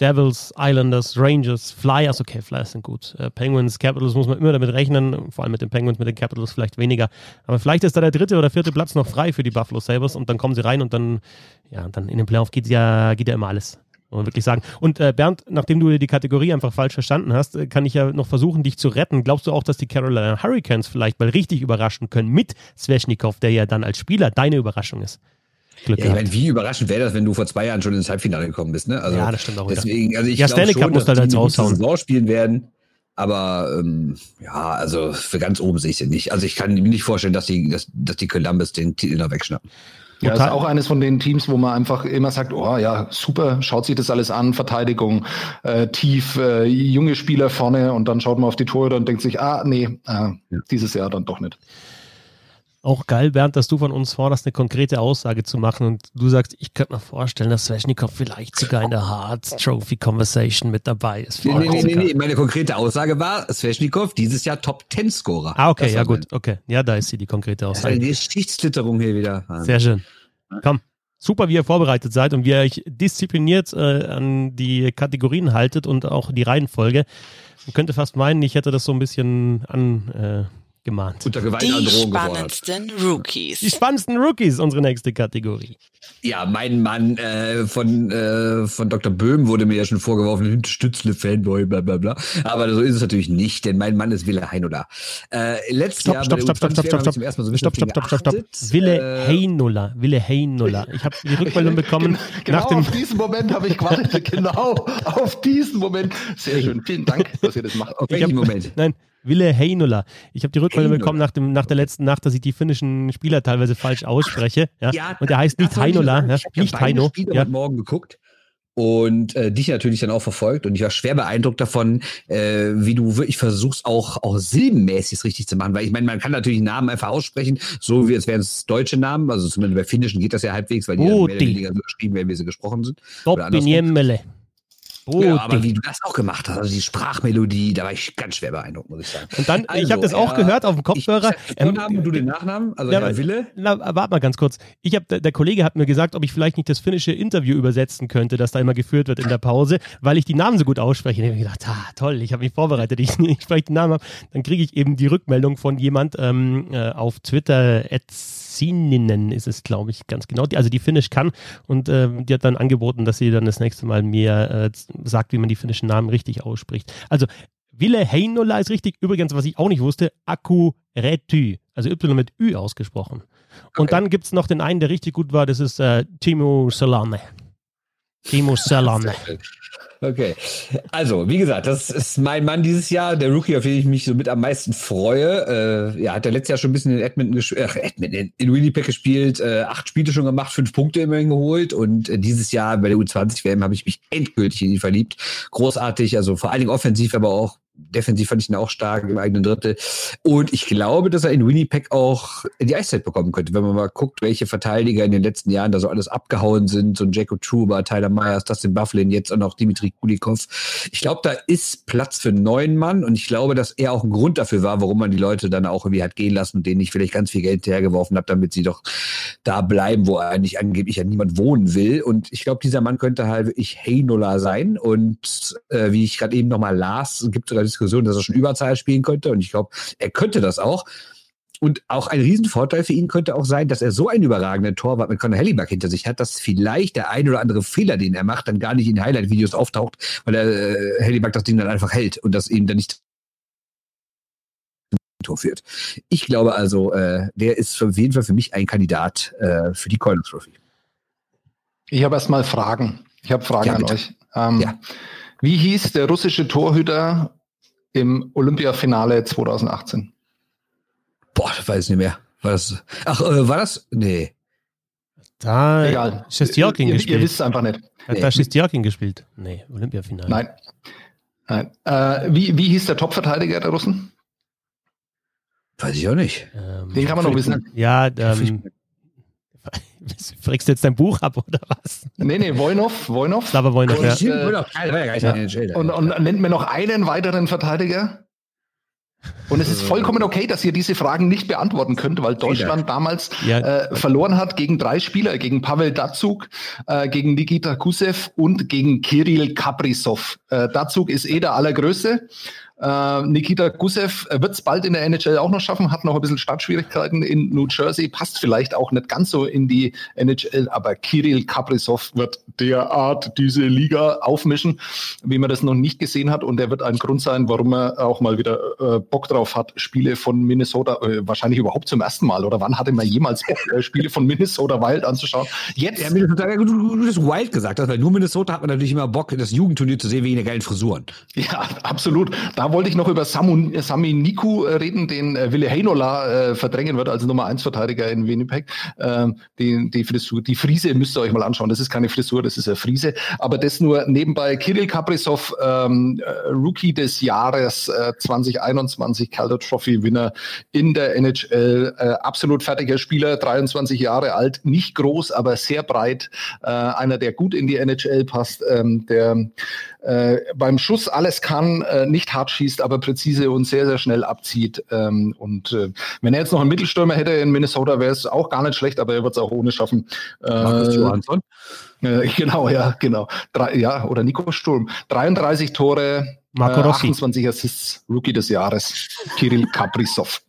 Devils, Islanders, Rangers, Flyers, okay, Flyers sind gut. Äh, Penguins, Capitals muss man immer damit rechnen, vor allem mit den Penguins, mit den Capitals vielleicht weniger. Aber vielleicht ist da der dritte oder vierte Platz noch frei für die Buffalo Sabres und dann kommen sie rein und dann, ja, dann in den Playoff geht ja, geht ja immer alles. Muss man wirklich sagen. Und äh, Bernd, nachdem du die Kategorie einfach falsch verstanden hast, äh, kann ich ja noch versuchen, dich zu retten. Glaubst du auch, dass die Carolina Hurricanes vielleicht mal richtig überraschen können mit Sveshnikov, der ja dann als Spieler deine Überraschung ist? Glück ja, ich meine, wie überraschend wäre das, wenn du vor zwei Jahren schon ins Halbfinale gekommen bist, ne? Also, ja, das stimmt auch wieder. Deswegen, also ich ja, Stanley Cup muss halt jetzt raushauen. Saison spielen werden. Aber ähm, ja, also für ganz oben sehe ich sie nicht. Also ich kann mir nicht vorstellen, dass die, dass, dass die Columbus den Titel noch wegschnappen. Ja, ist auch eines von den Teams, wo man einfach immer sagt, oh ja, super, schaut sich das alles an, Verteidigung, äh, tief, äh, junge Spieler vorne und dann schaut man auf die Tore und denkt sich, ah, nee, äh, dieses Jahr dann doch nicht. Auch geil, Bernd, dass du von uns forderst, eine konkrete Aussage zu machen und du sagst, ich könnte mir vorstellen, dass Sveshnikov vielleicht sogar in der Hearts Trophy Conversation mit dabei ist. Nee, nee, nee, nee, meine konkrete Aussage war, Sveshnikov dieses Jahr Top 10 Scorer. Ah, okay, ja gut, okay. Ja, da ist sie, die konkrete Aussage. Ja, die Geschichtslitterung hier wieder. Sehr schön. Komm, super, wie ihr vorbereitet seid und wie ihr euch diszipliniert äh, an die Kategorien haltet und auch die Reihenfolge. Man könnte fast meinen, ich hätte das so ein bisschen an... Äh, gemahnt. Unter Gewaltandrohung Die spannendsten geworden. Rookies. Die spannendsten Rookies, unsere nächste Kategorie. Ja, mein Mann äh, von, äh, von Dr. Böhm wurde mir ja schon vorgeworfen, Stützle-Fanboy, bla bla bla. Aber so ist es natürlich nicht, denn mein Mann ist Wille Heinola. Äh, letztes stopp, Jahr stopp, stopp, stopp, stopp, stopp, stopp, stopp, so stopp, stopp, stopp, stopp, stopp. Wille äh, Heinola, Wille Heinola. Ich habe die Rückmeldung bekommen. genau nach dem auf diesen Moment habe ich gewartet. genau auf diesen Moment. Sehr schön. Vielen Dank, dass ihr das macht. Auf welchen Moment? Nein, Wille Heinola. Ich habe die Rückmeldung bekommen nach, dem, nach der letzten Nacht, dass ich die finnischen Spieler teilweise falsch ausspreche. Ja? ja und der heißt nicht Heinola, ja? nicht Heino. Ich habe ja. morgen geguckt und äh, dich natürlich dann auch verfolgt und ich war schwer beeindruckt davon, äh, wie du wirklich versuchst auch auch silbenmäßig es richtig zu machen, weil ich meine, man kann natürlich Namen einfach aussprechen, so wie es wären es deutsche Namen, also zumindest bei finnischen geht das ja halbwegs, weil die oh, mehr oder weniger so geschrieben werden, wie sie gesprochen sind. Doppiniemmele. Oh, ja, aber wie du das auch gemacht hast, also die Sprachmelodie, da war ich ganz schwer beeindruckt, muss ich sagen. Und dann, also, ich habe das auch ja, gehört auf dem Kopfhörer. Ich, ich Vornamen ähm, du den Nachnamen, also ja, Wille. Na, warte mal ganz kurz. Ich habe der, Kollege hat mir gesagt, ob ich vielleicht nicht das finnische Interview übersetzen könnte, das da immer geführt wird in der Pause, weil ich die Namen so gut ausspreche. Und ich habe gedacht, ah, toll, ich habe mich vorbereitet, ich, ich spreche den Namen ab. Dann kriege ich eben die Rückmeldung von jemand ähm, äh, auf Twitter, Sininen ist es, glaube ich, ganz genau. Die, also die Finnisch kann und äh, die hat dann angeboten, dass sie dann das nächste Mal mir äh, sagt, wie man die finnischen Namen richtig ausspricht. Also Ville Heinola ist richtig. Übrigens, was ich auch nicht wusste, Akku Retü, also Y mit Ü ausgesprochen. Und okay. dann gibt es noch den einen, der richtig gut war, das ist äh, Timo Solane. Timo Solane. Okay. Also, wie gesagt, das ist mein Mann dieses Jahr, der Rookie, auf den ich mich so mit am meisten freue. Äh, ja, hat er letztes Jahr schon ein bisschen in Edmonton, gespielt, äh, Edmonton in Winnipeg gespielt, äh, acht Spiele schon gemacht, fünf Punkte immerhin geholt und äh, dieses Jahr bei der U20-WM habe ich mich endgültig in ihn verliebt. Großartig, also vor allen Dingen offensiv, aber auch defensiv fand ich ihn auch stark im eigenen Drittel. Und ich glaube, dass er in Winnipeg auch die Eiszeit bekommen könnte, wenn man mal guckt, welche Verteidiger in den letzten Jahren da so alles abgehauen sind. So ein Jacob Truba, Tyler Myers, Dustin Bufflin, jetzt auch noch Dimitri Kulikov. Ich glaube, da ist Platz für neun Mann und ich glaube, dass er auch ein Grund dafür war, warum man die Leute dann auch irgendwie hat gehen lassen und denen ich vielleicht ganz viel Geld hergeworfen habe, damit sie doch da bleiben, wo eigentlich angeblich ja niemand wohnen will. Und ich glaube, dieser Mann könnte halt wirklich Heinola sein. Und äh, wie ich gerade eben nochmal las, gibt sogar Diskussion, dass er schon Überzahl spielen könnte. Und ich glaube, er könnte das auch. Und auch ein Riesenvorteil für ihn könnte auch sein, dass er so einen überragenden Torwart mit Conor Helliback hinter sich hat, dass vielleicht der ein oder andere Fehler, den er macht, dann gar nicht in Highlight-Videos auftaucht, weil er äh, Helliback das Ding dann einfach hält und das ihm dann nicht Tor führt. Ich glaube also, äh, der ist auf jeden Fall für mich ein Kandidat äh, für die Colin Trophy. Ich habe erstmal Fragen. Ich habe Fragen ja, an euch. Ähm, ja. Wie hieß der russische Torhüter im Olympiafinale 2018? Boah, ich weiß nicht mehr. War das, ach, äh, war das? Nee. Da Egal. Shestyorkin gespielt. Ihr wisst es einfach nicht. Hat nee. da Shestyorkin gespielt? Nee, Olympiafinale. Nein. Nein. Äh, wie, wie hieß der Topverteidiger der Russen? Weiß ich auch nicht. Ähm, Den kann man noch wissen. Ja, ähm, Fragst du jetzt dein Buch ab oder was? Nee, nee, Wojnov. Wojnov. Slava Wojnov, ja. Äh, ja. Und, und nennt mir noch einen weiteren Verteidiger. Und es ist vollkommen okay, dass ihr diese Fragen nicht beantworten könnt, weil Deutschland damals ja. äh, verloren hat gegen drei Spieler, gegen Pavel Dazug, äh, gegen Nikita Kusev und gegen Kirill Kaprizov. Äh, Dazug ist eh der Allergrößte äh, Nikita Gusev wird es bald in der NHL auch noch schaffen, hat noch ein bisschen Startschwierigkeiten in New Jersey, passt vielleicht auch nicht ganz so in die NHL, aber Kirill Kaprizov wird derart diese Liga aufmischen, wie man das noch nicht gesehen hat. Und er wird ein Grund sein, warum er auch mal wieder äh, Bock drauf hat, Spiele von Minnesota, äh, wahrscheinlich überhaupt zum ersten Mal. Oder wann hatte man jemals Bock, äh, Spiele von Minnesota Wild anzuschauen? Jetzt. Ja, Minnesota, du, du hast Wild gesagt, weil nur Minnesota hat man natürlich immer Bock, das Jugendturnier zu sehen wegen der geilen Frisuren. Ja, absolut. Da wollte ich noch über Samu, Sami Niku äh, reden, den äh, Wille Heinola äh, verdrängen wird als Nummer 1 Verteidiger in Winnipeg. Ähm, die, die Frisur, die Frise müsst ihr euch mal anschauen. Das ist keine Frisur, das ist eine Frise. Aber das nur nebenbei. Kirill Kaprizov, ähm, äh, Rookie des Jahres äh, 2021, Calder Trophy Winner in der NHL. Äh, absolut fertiger Spieler, 23 Jahre alt, nicht groß, aber sehr breit. Äh, einer, der gut in die NHL passt, ähm, der äh, beim Schuss alles kann, äh, nicht hart schießt, aber präzise und sehr, sehr schnell abzieht. Ähm, und äh, wenn er jetzt noch einen Mittelstürmer hätte in Minnesota, wäre es auch gar nicht schlecht, aber er wird es auch ohne schaffen. Markus Äh, Johansson. äh, genau, ja, genau. Drei, ja, oder Nico Sturm. 33 Tore, Marco äh, Rossi. 28 Assists, Rookie des Jahres, Kirill Kaprizov.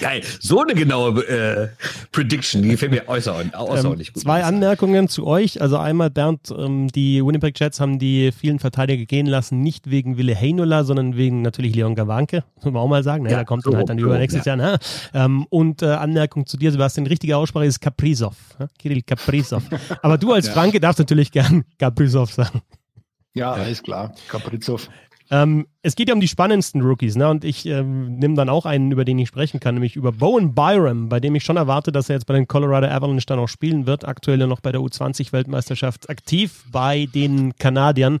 Geil. So eine genaue äh, Prediction, die gefällt mir außerordentlich, außerordentlich Ähm, gut. zwei Anmerkungen zu euch. Also einmal, Bernd, ähm, die Winnipeg Jets haben die vielen Verteidiger gehen lassen, nicht wegen Wille Heinola, sondern wegen natürlich Leon Gawanke, muss man auch mal sagen. Ne? Ja, da kommt so dann halt dann rum, über so nächstes rum, Jahr. Ne? Ähm, und äh, Anmerkung zu dir, Sebastian, richtige Aussprache ist Kaprizov. Ne? Kirill Kaprizov. Aber du als Ja. Franke darfst natürlich gern Kaprizov sagen. Ja, alles klar. Kaprizov. Ähm, es geht ja um die spannendsten Rookies, ne? Und ich ähm, nehme dann auch einen, über den ich sprechen kann, nämlich über Bowen Byram, bei dem ich schon erwarte, dass er jetzt bei den Colorado Avalanche dann auch spielen wird. Aktuell ja noch bei der U20-Weltmeisterschaft aktiv bei den Kanadiern.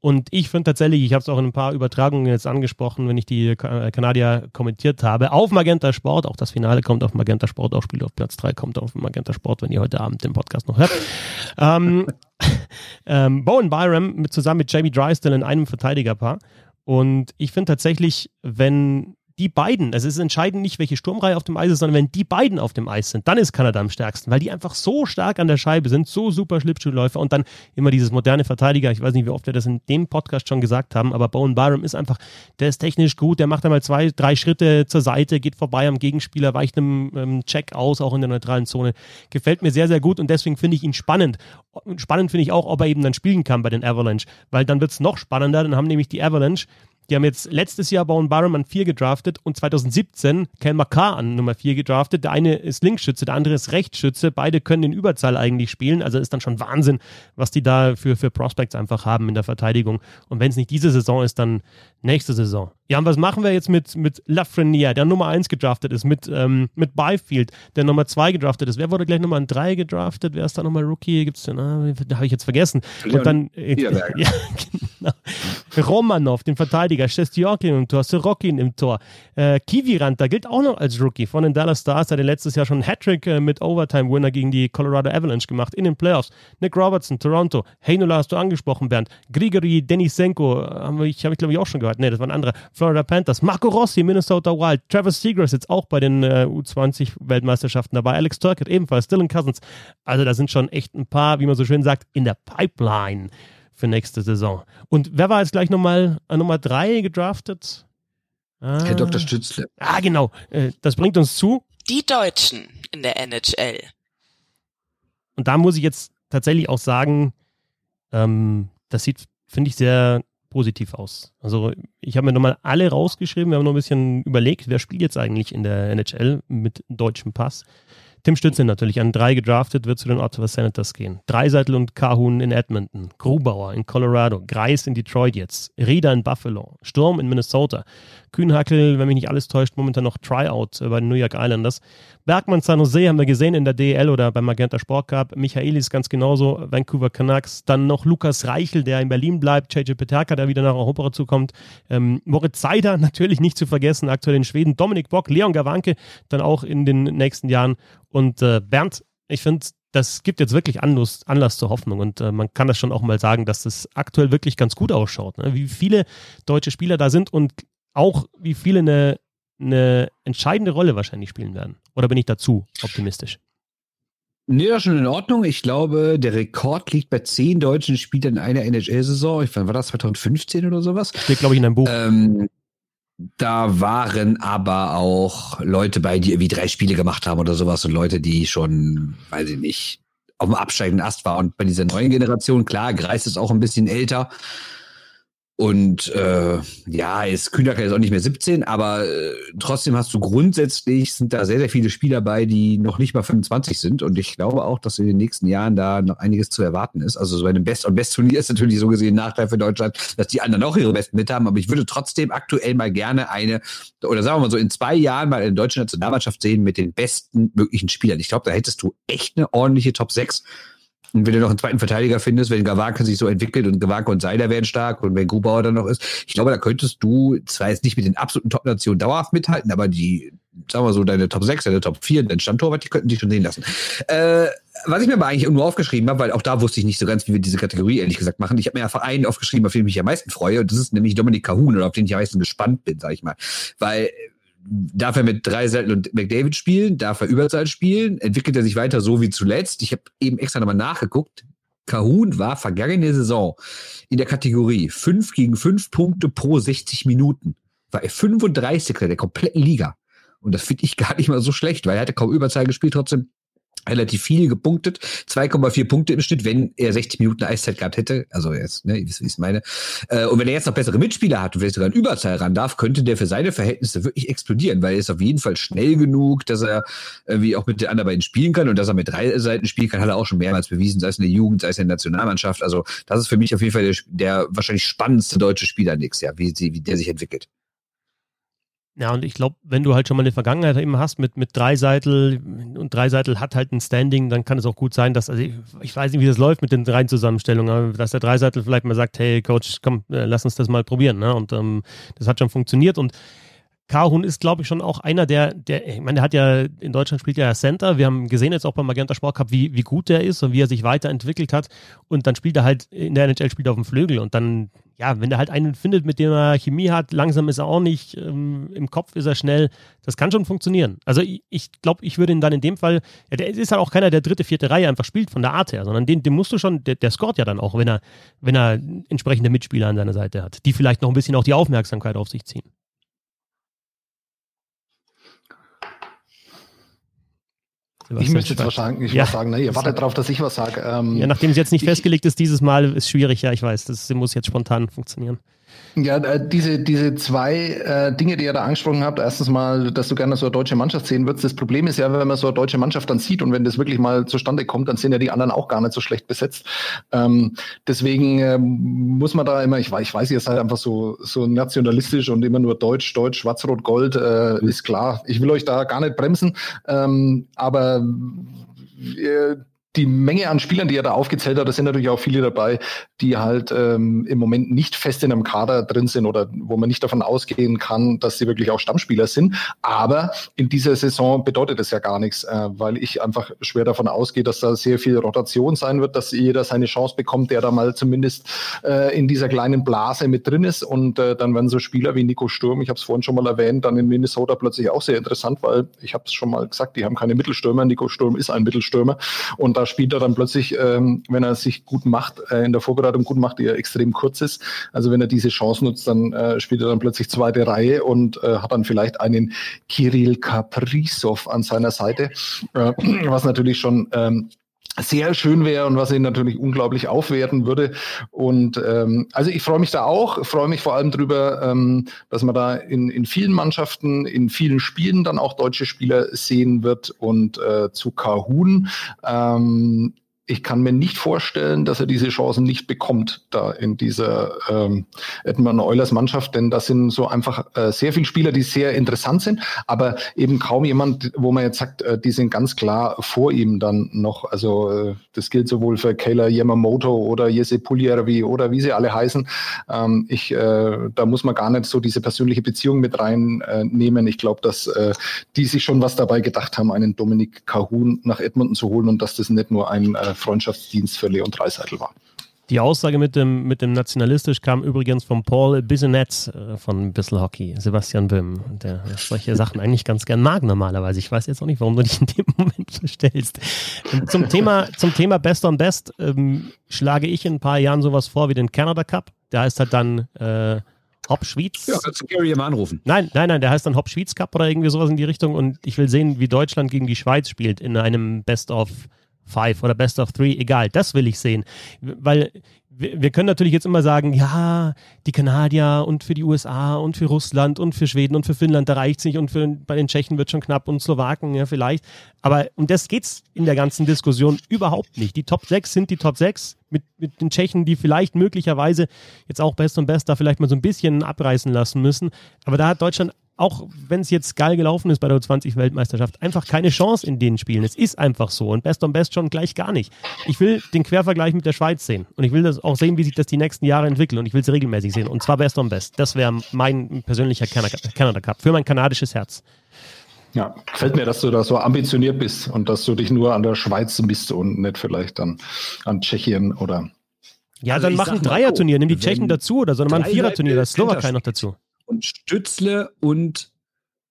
Und ich finde tatsächlich, ich habe es auch in ein paar Übertragungen jetzt angesprochen, wenn ich die äh, Kanadier kommentiert habe, auf Magenta Sport, auch das Finale kommt auf Magenta Sport, auch Spiel auf Platz 3 kommt auf Magenta Sport, wenn ihr heute Abend den Podcast noch hört. ähm, ähm, Bowen Byram mit, zusammen mit Jamie Drysdale in einem Verteidigerpaar. Und ich finde tatsächlich, wenn die beiden, also es ist entscheidend nicht, welche Sturmreihe auf dem Eis ist, sondern wenn die beiden auf dem Eis sind, dann ist Kanada am stärksten, weil die einfach so stark an der Scheibe sind, so super Schlittschuhläufer und dann immer dieses moderne Verteidiger. Ich weiß nicht, wie oft wir das in dem Podcast schon gesagt haben, aber Bowen Byram ist einfach, der ist technisch gut, der macht einmal zwei, drei Schritte zur Seite, geht vorbei am Gegenspieler, weicht einem ähm, Check aus, auch in der neutralen Zone. Gefällt mir sehr, sehr gut und deswegen finde ich ihn spannend. Spannend finde ich auch, ob er eben dann spielen kann bei den Avalanche, weil dann wird es noch spannender, dann haben nämlich die Avalanche die haben jetzt letztes Jahr Bowen Byram an 4 gedraftet und 2017 Kel Makar an Nummer 4 gedraftet. Der eine ist Linksschütze, der andere ist Rechtsschütze. Beide können in Überzahl eigentlich spielen. Also ist dann schon Wahnsinn, was die da für, für Prospects einfach haben in der Verteidigung. Und wenn es nicht diese Saison ist, dann nächste Saison. Ja, und was machen wir jetzt mit, mit Lafreniere, der Nummer 1 gedraftet ist, mit, ähm, mit Byfield, der Nummer 2 gedraftet ist. Wer wurde gleich Nummer 3 gedraftet? Wer ist da nochmal Rookie? Gibt's denn? Ah, da habe ich jetzt vergessen. Leon und dann äh, ja, genau. Romanov, den Verteidiger, Shestjorkin im Tor, Sorokin im Tor. Äh, Kivirant, da gilt auch noch als Rookie von den Dallas Stars, hat er letztes Jahr schon einen Hattrick äh, mit Overtime-Winner gegen die Colorado Avalanche gemacht in den Playoffs. Nick Robertson, Toronto. Heinola hast du angesprochen, Bernd. Grigori Denisenko, äh, habe ich, hab ich glaube ich auch schon gehört. Nee, das war ein anderer. Florida Panthers. Marco Rossi, Minnesota Wild. Travis Seagrass jetzt auch bei den äh, U20-Weltmeisterschaften dabei. Alex Turkett ebenfalls. Dylan Cousins. Also da sind schon echt ein paar, wie man so schön sagt, in der Pipeline für nächste Saison. Und wer war jetzt gleich nochmal an Nummer 3 gedraftet? Ah, Herr Dr. Stützle. Ah, genau. Äh, Das bringt uns zu. Die Deutschen in der NHL. Und da muss ich jetzt tatsächlich auch sagen, ähm, das sieht, finde ich, sehr positiv aus. Also ich habe mir nochmal alle rausgeschrieben, wir haben noch ein bisschen überlegt, wer spielt jetzt eigentlich in der NHL mit deutschem Pass. Tim Stützle natürlich an drei gedraftet, wird zu den Ottawa Senators gehen. Dreiseitel und Kahun in Edmonton, Grubauer in Colorado, Greis in Detroit jetzt, Rieder in Buffalo, Sturm in Minnesota, Kühnhackel, wenn mich nicht alles täuscht, momentan noch Tryout äh, bei den New York Islanders. Bergmann San Jose haben wir gesehen in der DL oder beim Magenta Sport Cup. Michaelis ganz genauso, Vancouver Canucks. Dann noch Lukas Reichel, der in Berlin bleibt. JJ Peterka, der wieder nach Europa zukommt. Ähm, Moritz Seider, natürlich nicht zu vergessen, aktuell in Schweden. Dominik Bock, Leon Gawanke, dann auch in den nächsten Jahren. Und äh, Bernd, ich finde, das gibt jetzt wirklich Anlass, Anlass zur Hoffnung und äh, man kann das schon auch mal sagen, dass das aktuell wirklich ganz gut ausschaut. Ne? Wie viele deutsche Spieler da sind und auch wie viele eine, eine entscheidende Rolle wahrscheinlich spielen werden. Oder bin ich dazu optimistisch? Nee, das ist schon in Ordnung. Ich glaube, der Rekord liegt bei zehn deutschen Spielern in einer NHL-Saison. Ich- Wann war das? 2015 oder sowas? Steht, glaube ich, in einem Buch. Ähm, da waren aber auch Leute bei, die irgendwie drei Spiele gemacht haben oder sowas und Leute, die schon, weiß ich nicht, auf dem absteigenden Ast waren. Und bei dieser neuen Generation, klar, Greis ist auch ein bisschen älter. Und äh, ja, ist Kühnacker ist auch nicht mehr 17, aber äh, trotzdem hast du grundsätzlich sind da sehr, sehr viele Spieler bei, die noch nicht mal 25 sind. Und ich glaube auch, dass in den nächsten Jahren da noch einiges zu erwarten ist. Also so bei einem Best- und Best-Turnier ist natürlich so gesehen ein Nachteil für Deutschland, dass die anderen auch ihre Besten mit haben. Aber ich würde trotzdem aktuell mal gerne eine, oder sagen wir mal so, in zwei Jahren mal eine deutsche Nationalmannschaft sehen mit den besten möglichen Spielern. Ich glaube, da hättest du echt eine ordentliche Top 6 und wenn du noch einen zweiten Verteidiger findest, wenn Gawake sich so entwickelt und Gawake und Seiler werden stark und wenn Grubauer dann noch ist, ich glaube, da könntest du zwar jetzt nicht mit den absoluten Top-Nationen dauerhaft mithalten, aber die, sagen wir so, deine Top 6, deine Top 4, dein Stammtorwart, die könnten dich schon sehen lassen. Äh, was ich mir aber eigentlich nur aufgeschrieben habe, weil auch da wusste ich nicht so ganz, wie wir diese Kategorie ehrlich gesagt machen. Ich habe mir einfach einen aufgeschrieben, auf den ich mich am meisten freue, und das ist nämlich Dominik Kahun, oder auf den ich am meisten gespannt bin, sag ich mal. Weil darf er mit Dreiseitel und McDavid spielen, darf er Überzahl spielen, entwickelt er sich weiter so wie zuletzt. Ich habe eben extra nochmal nachgeguckt. Kahun war vergangene Saison in der Kategorie 5 gegen 5 Punkte pro 60 Minuten. War er 35. der kompletten Liga. Und das finde ich gar nicht mal so schlecht, weil er hatte kaum Überzahl gespielt, trotzdem relativ viel gepunktet, 2,4 Punkte im Schnitt, wenn er 60 Minuten Eiszeit gehabt hätte. Also jetzt, ne, wie ich es meine. Äh, und wenn er jetzt noch bessere Mitspieler hat und vielleicht sogar ein Überzahl ran darf, könnte der für seine Verhältnisse wirklich explodieren, weil er ist auf jeden Fall schnell genug, dass er irgendwie auch mit den anderen beiden spielen kann und dass er mit drei Seiten spielen kann, hat er auch schon mehrmals bewiesen, sei es in der Jugend, sei es in der Nationalmannschaft. Also das ist für mich auf jeden Fall der, der wahrscheinlich spannendste deutsche Spieler nächstes Jahr, wie, wie der sich entwickelt. Ja, und ich glaube, wenn du halt schon mal eine Vergangenheit eben hast mit, mit Dreiseitel und Dreiseitel hat halt ein Standing, dann kann es auch gut sein, dass, also ich, ich weiß nicht, wie das läuft mit den drei Zusammenstellungen, aber dass der Dreiseitel vielleicht mal sagt, hey Coach, komm, äh, lass uns das mal probieren. Ne? Und ähm, das hat schon funktioniert und Kahun ist, glaube ich, schon auch einer, der, der, ich meine, der hat ja, in Deutschland spielt ja Center. Wir haben gesehen jetzt auch beim Magenta Sport Cup, wie, wie gut der ist und wie er sich weiterentwickelt hat. Und dann spielt er halt in der NHL spielt er auf dem Flügel. Und dann, ja, wenn er halt einen findet, mit dem er Chemie hat, langsam ist er auch nicht, ähm, im Kopf ist er schnell, das kann schon funktionieren. Also ich, ich glaube, ich würde ihn dann in dem Fall, ja, der ist halt auch keiner, der dritte, vierte Reihe einfach spielt von der Art her, sondern den, den musst du schon, der, der scoret ja dann auch, wenn er, wenn er entsprechende Mitspieler an seiner Seite hat, die vielleicht noch ein bisschen auch die Aufmerksamkeit auf sich ziehen. Ich müsste jetzt wahrscheinlich ja. was sagen. Ne? Ihr wartet darauf, dass ich was sage. Ähm, ja, nachdem es jetzt nicht ich, festgelegt ist, dieses Mal ist schwierig. Ja, ich weiß, das muss jetzt spontan funktionieren. Ja, äh, diese, diese zwei äh, Dinge, die ihr da angesprochen habt, erstens mal, dass du gerne so eine deutsche Mannschaft sehen würdest. Das Problem ist ja, wenn man so eine deutsche Mannschaft dann sieht und wenn das wirklich mal zustande kommt, dann sind ja die anderen auch gar nicht so schlecht besetzt. Ähm, deswegen äh, muss man da immer, ich weiß, ich weiß, ihr seid einfach so, so nationalistisch und immer nur Deutsch, Deutsch, Schwarz, Rot, Gold, äh, ist klar. Ich will euch da gar nicht bremsen, ähm, aber äh, die Menge an Spielern, die er da aufgezählt hat, da sind natürlich auch viele dabei, die halt ähm, im Moment nicht fest in einem Kader drin sind oder wo man nicht davon ausgehen kann, dass sie wirklich auch Stammspieler sind. Aber in dieser Saison bedeutet das ja gar nichts, äh, weil ich einfach schwer davon ausgehe, dass da sehr viel Rotation sein wird, dass jeder seine Chance bekommt, der da mal zumindest äh, in dieser kleinen Blase mit drin ist. Und äh, dann werden so Spieler wie Nico Sturm, ich habe es vorhin schon mal erwähnt, dann in Minnesota plötzlich auch sehr interessant, weil ich habe es schon mal gesagt, die haben keine Mittelstürmer. Nico Sturm ist ein Mittelstürmer und da spielt er dann plötzlich, ähm, wenn er sich gut macht, äh, in der Vorbereitung gut macht, ja extrem kurz ist. Also wenn er diese Chance nutzt, dann äh, spielt er dann plötzlich zweite Reihe und äh, hat dann vielleicht einen Kirill Kaprizov an seiner Seite, äh, was natürlich schon ähm, sehr schön wäre und was ihn natürlich unglaublich aufwerten würde. Und ähm, also ich freue mich da auch, freue mich vor allem drüber, ähm, dass man da in, in vielen Mannschaften, in vielen Spielen dann auch deutsche Spieler sehen wird und äh, zu Kahun. Ähm, ich kann mir nicht vorstellen, dass er diese Chancen nicht bekommt da in dieser ähm, Edmonton Oilers Mannschaft, denn das sind so einfach äh, sehr viele Spieler, die sehr interessant sind, aber eben kaum jemand, wo man jetzt sagt, äh, die sind ganz klar vor ihm dann noch. Also äh, das gilt sowohl für Kayla Yamamoto oder Jesse Puljervi oder wie sie alle heißen. Ähm, ich, äh, da muss man gar nicht so diese persönliche Beziehung mit reinnehmen. Äh, ich glaube, dass äh, die sich schon was dabei gedacht haben, einen Dominik Cahun nach Edmonton zu holen und dass das nicht nur ein äh, Freundschaftsdienst für Leon Dreiseitel war. Die Aussage mit dem, mit dem nationalistisch kam übrigens von Paul Bissonette äh, von Bissel Hockey, Sebastian Böhm, der solche Sachen eigentlich ganz gern mag normalerweise. Ich weiß jetzt auch nicht, warum du dich in dem Moment verstellst. Zum Thema, zum Thema Best on Best ähm, schlage ich in ein paar Jahren sowas vor wie den Canada Cup. Der heißt halt dann äh, Hop Schwyz. Ja, kannst du Gary mal anrufen. Nein, nein, nein, der heißt dann Hop Schwyz Cup oder irgendwie sowas in die Richtung und ich will sehen, wie Deutschland gegen die Schweiz spielt in einem Best of Five oder Best of Three, egal, das will ich sehen. Weil wir, können natürlich jetzt immer sagen, ja, die Kanadier und für die USA und für Russland und für Schweden und für Finnland, da reicht es nicht und für, bei den Tschechen wird schon knapp und Slowaken, ja, vielleicht. Aber um das geht's in der ganzen Diskussion überhaupt nicht. Die Top 6 sind die Top 6 mit, mit den Tschechen, die vielleicht möglicherweise jetzt auch Best und Best da vielleicht mal so ein bisschen abreißen lassen müssen. Aber da hat Deutschland auch wenn es jetzt geil gelaufen ist bei der U20-Weltmeisterschaft, einfach keine Chance in den Spielen. Es ist einfach so. Und Best on Best schon gleich gar nicht. Ich will den Quervergleich mit der Schweiz sehen. Und ich will das auch sehen, wie sich das die nächsten Jahre entwickelt. Und ich will es regelmäßig sehen. Und zwar Best on Best. Das wäre mein persönlicher Canada Cup. Für mein kanadisches Herz. Ja, gefällt mir, dass du da so ambitioniert bist und dass du dich nur an der Schweiz misst und nicht vielleicht dann an Tschechien oder. Ja, also dann mach ein Dreierturnier, nimm die Tschechen dazu oder so, dann mach ein Viererturnier, das Slowakei noch dazu und Stützle und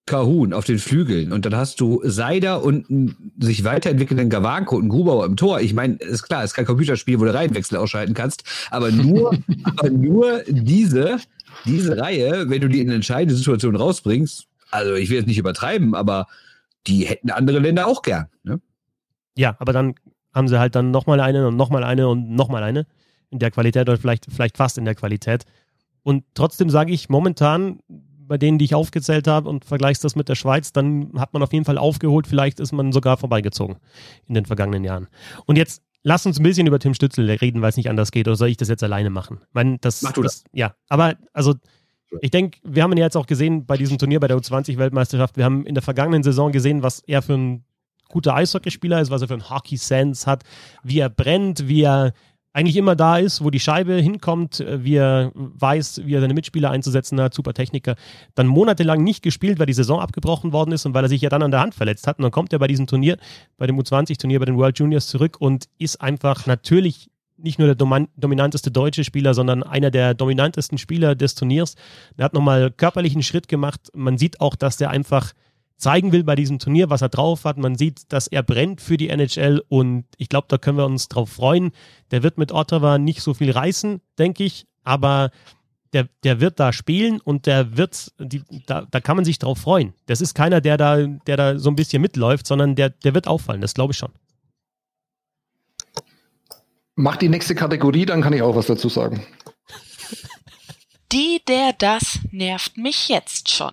Kahun auf den Flügeln und dann hast du Seider und einen sich weiterentwickelnden Gavanko und einen Grubauer im Tor. Ich meine, ist klar, ist kein Computerspiel, wo du Reihenwechsel ausschalten kannst, aber nur, aber nur diese, diese Reihe, wenn du die in entscheidende Situation rausbringst, also ich will jetzt nicht übertreiben, aber die hätten andere Länder auch gern. Ne? Ja, aber dann haben sie halt dann nochmal eine und nochmal eine und nochmal eine in der Qualität oder vielleicht, vielleicht fast in der Qualität. Und trotzdem sage ich momentan, bei denen, die ich aufgezählt habe und vergleichst das mit der Schweiz, dann hat man auf jeden Fall aufgeholt. Vielleicht ist man sogar vorbeigezogen in den vergangenen Jahren. Und jetzt lass uns ein bisschen über Tim Stützel reden, weil es nicht anders geht. Oder soll ich das jetzt alleine machen? Ich meine, das, Mach du das. das. Ja, aber also ich denke, wir haben ihn ja jetzt auch gesehen bei diesem Turnier bei der U20-Weltmeisterschaft. Wir haben in der vergangenen Saison gesehen, was er für ein guter Eishockeyspieler ist, was er für ein Hockey-Sense hat, wie er brennt, wie er eigentlich immer da ist, wo die Scheibe hinkommt, äh, wie er weiß, wie er seine Mitspieler einzusetzen hat, super Techniker, dann monatelang nicht gespielt, weil die Saison abgebrochen worden ist und weil er sich ja dann an der Hand verletzt hat. Und dann kommt er bei diesem Turnier, bei dem U20-Turnier, bei den World Juniors zurück und ist einfach natürlich nicht nur der dominanteste deutsche Spieler, sondern einer der dominantesten Spieler des Turniers. Er hat nochmal körperlichen Schritt gemacht. Man sieht auch, dass der einfach zeigen will bei diesem Turnier, was er drauf hat. Man sieht, dass er brennt für die NHL und ich glaube, da können wir uns drauf freuen. Der wird mit Ottawa nicht so viel reißen, denke ich, aber der, der wird da spielen und der wird, die, da, da kann man sich drauf freuen. Das ist keiner, der da, der da so ein bisschen mitläuft, sondern der, der wird auffallen, das glaube ich schon. Mach die nächste Kategorie, dann kann ich auch was dazu sagen. Die, der, das nervt mich jetzt schon.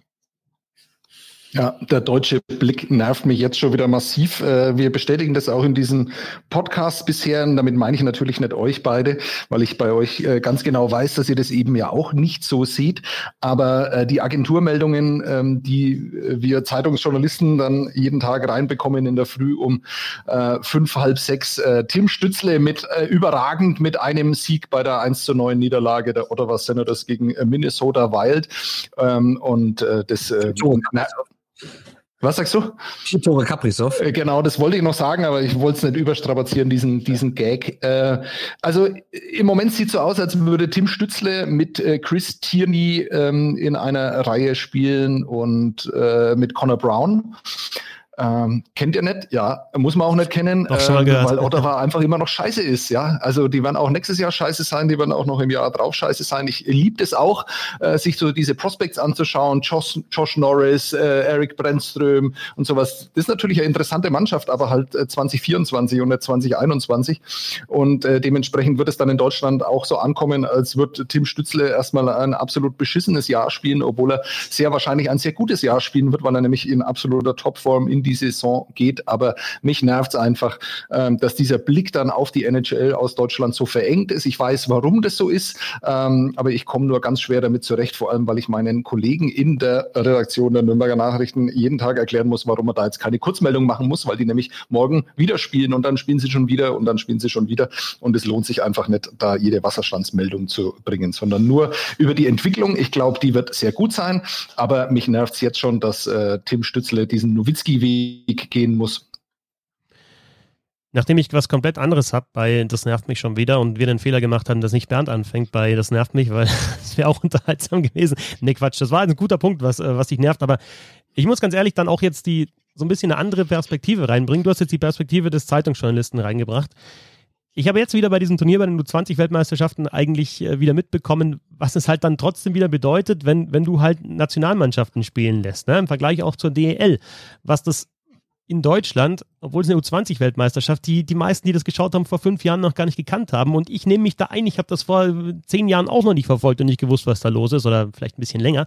Ja, der deutsche Blick nervt mich jetzt schon wieder massiv. Äh, wir bestätigen das auch in diesen Podcasts bisher. Und damit meine ich natürlich nicht euch beide, weil ich bei euch äh, ganz genau weiß, dass ihr das eben ja auch nicht so seht. Aber äh, die Agenturmeldungen, ähm, die wir Zeitungsjournalisten dann jeden Tag reinbekommen in der Früh um fünf, halb sechs, Tim Stützle mit überragend mit einem Sieg bei der 1 zu 9 Niederlage der Ottawa Senators gegen Minnesota Wild. Ähm, und das was sagst du? Tore Kaprizov. Äh, genau, das wollte ich noch sagen, aber ich wollte es nicht überstrapazieren, diesen, diesen Gag. Äh, also im Moment sieht es so aus, als würde Tim Stützle mit äh, Chris Tierney ähm, in einer Reihe spielen und äh, mit Connor Brown. Ähm, kennt ihr nicht? Ja, muss man auch nicht kennen, äh, weil Ottawa einfach immer noch scheiße ist. Ja, also die werden auch nächstes Jahr scheiße sein, die werden auch noch im Jahr drauf scheiße sein. Ich liebe es auch, äh, sich so diese Prospects anzuschauen. Josh, Josh Norris, äh, Eric Brennström und sowas. Das ist natürlich eine interessante Mannschaft, aber halt 2024 äh, und nicht 2021. Und äh, dementsprechend wird es dann in Deutschland auch so ankommen, als wird Tim Stützle erstmal ein absolut beschissenes Jahr spielen, obwohl er sehr wahrscheinlich ein sehr gutes Jahr spielen wird, weil er nämlich in absoluter Topform in die Saison geht. Aber mich nervt es einfach, ähm, dass dieser Blick dann auf die NHL aus Deutschland so verengt ist. Ich weiß, warum das so ist, ähm, aber ich komme nur ganz schwer damit zurecht, vor allem, weil ich meinen Kollegen in der Redaktion der Nürnberger Nachrichten jeden Tag erklären muss, warum man da jetzt keine Kurzmeldung machen muss, weil die nämlich morgen wieder spielen und dann spielen sie schon wieder und dann spielen sie schon wieder. Und es lohnt sich einfach nicht, da jede Wasserstandsmeldung zu bringen, sondern nur über die Entwicklung. Ich glaube, die wird sehr gut sein, aber mich nervt es jetzt schon, dass äh, Tim Stützle diesen Nowitzki-Weg Weg gehen muss. Nachdem ich was komplett anderes habe bei Das nervt mich schon wieder und wir den Fehler gemacht haben, dass nicht Bernd anfängt bei Das nervt mich, weil es wäre auch unterhaltsam gewesen. Nee, Quatsch, das war ein guter Punkt, was, äh, was dich nervt, aber ich muss ganz ehrlich dann auch jetzt die so ein bisschen eine andere Perspektive reinbringen. Du hast jetzt die Perspektive des Zeitungsjournalisten reingebracht. Ich habe jetzt wieder bei diesem Turnier bei den U20-Weltmeisterschaften eigentlich äh, wieder mitbekommen, was es halt dann trotzdem wieder bedeutet, wenn, wenn du halt Nationalmannschaften spielen lässt, ne? im Vergleich auch zur DEL. Was das in Deutschland, obwohl es eine U20-Weltmeisterschaft, die die meisten, die das geschaut haben, vor fünf Jahren noch gar nicht gekannt haben. Und ich nehme mich da ein, ich habe das vor zehn Jahren auch noch nicht verfolgt und nicht gewusst, was da los ist oder vielleicht ein bisschen länger.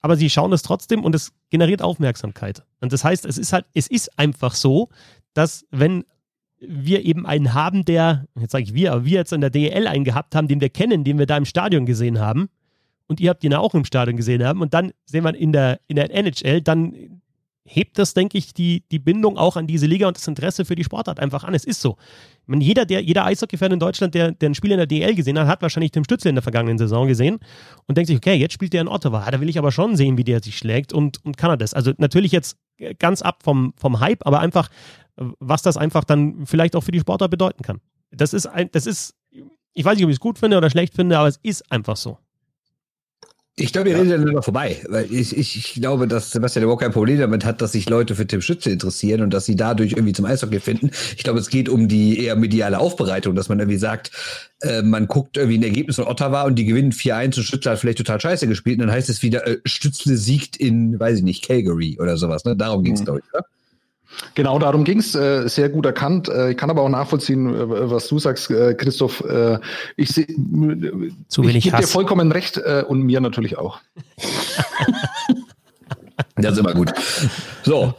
Aber sie schauen es trotzdem und es generiert Aufmerksamkeit. Und das heißt, es ist halt, es ist einfach so, dass wenn wir eben einen haben, der, jetzt sage ich wir, aber wir jetzt in der DEL einen gehabt haben, den wir kennen, den wir da im Stadion gesehen haben, und ihr habt ihn auch im Stadion gesehen haben, und dann sehen wir in der, in der NHL, dann hebt das, denke ich, die, die Bindung auch an diese Liga und das Interesse für die Sportart einfach an. Es ist so. Ich meine, jeder, der, jeder Eishockey-Fan in Deutschland, der, der ein Spiel in der DL gesehen hat, hat wahrscheinlich Tim Stützle in der vergangenen Saison gesehen und denkt sich, okay, jetzt spielt der in Ottawa. Da will ich aber schon sehen, wie der sich schlägt und, und kann er das. Also natürlich jetzt ganz ab vom, vom Hype, aber einfach, was das einfach dann vielleicht auch für die Sportart bedeuten kann. Das ist ein, das ist, ich weiß nicht, ob ich es gut finde oder schlecht finde, aber es ist einfach so. Ich glaube, ihr redet aneinander vorbei, weil ich, ich, ich glaube, dass Sebastian überhaupt kein Problem damit hat, dass sich Leute für Tim Schütze interessieren und dass sie dadurch irgendwie zum Eishockey finden. Ich glaube, es geht um die eher mediale Aufbereitung, dass man irgendwie sagt, äh, man guckt irgendwie ein Ergebnis von Ottawa und die gewinnen 4-1 und Stützle hat vielleicht total scheiße gespielt und dann heißt es wieder, äh, Stützle siegt in, weiß ich nicht, Calgary oder sowas. Ne? Darum ging es, mhm. glaube ich, oder? Genau, darum ging es, äh, sehr gut erkannt. Äh, ich kann aber auch nachvollziehen, äh, was du sagst, äh, Christoph. Äh, ich sehe, Zu wenig ich gebe dir vollkommen recht äh, und mir natürlich auch. das ist immer gut. So.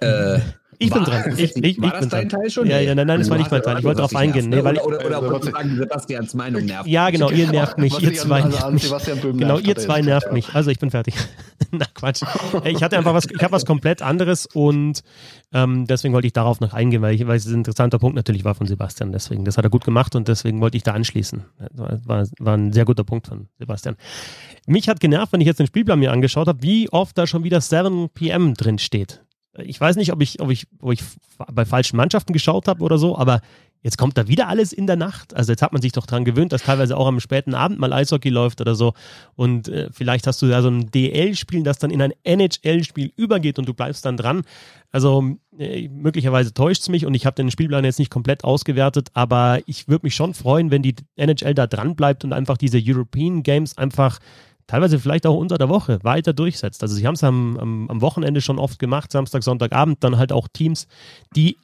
Äh, ich bin dran. Ich, ich, war ich das dein Teil schon? Ja, ja, nein, nein, das war nicht mein Teil. Ich wollte darauf eingehen. Nee, weil oder, oder, oder, sagen, Sebastians Meinung nervt. Ja, genau, ihr nervt mich. Ihr zwei nervt mich. Genau, ihr zwei nervt mich. Also ich bin fertig. Na Quatsch. Ich hatte einfach was, ich habe was komplett anderes und ähm, deswegen wollte ich darauf noch eingehen, weil, ich, weil es ein interessanter Punkt natürlich war von Sebastian. Deswegen, das hat er gut gemacht und deswegen wollte ich da anschließen. War, war ein sehr guter Punkt von Sebastian. Mich hat genervt, wenn ich jetzt den Spielplan mir angeschaut habe, wie oft da schon wieder 7 PM drin steht ich weiß nicht, ob ich, ob ich, ob ich bei falschen Mannschaften geschaut habe oder so, aber jetzt kommt da wieder alles in der Nacht. Also jetzt hat man sich doch daran gewöhnt, dass teilweise auch am späten Abend mal Eishockey läuft oder so. Und äh, vielleicht hast du ja so ein DL-Spiel, das dann in ein NHL-Spiel übergeht und du bleibst dann dran. Also äh, möglicherweise täuscht es mich und ich habe den Spielplan jetzt nicht komplett ausgewertet, aber ich würde mich schon freuen, wenn die NHL da dran bleibt und einfach diese European Games einfach teilweise vielleicht auch unter der Woche weiter durchsetzt. Also sie haben es am, am, am, Wochenende schon oft gemacht, Samstag, Sonntagabend, dann halt auch Teams, die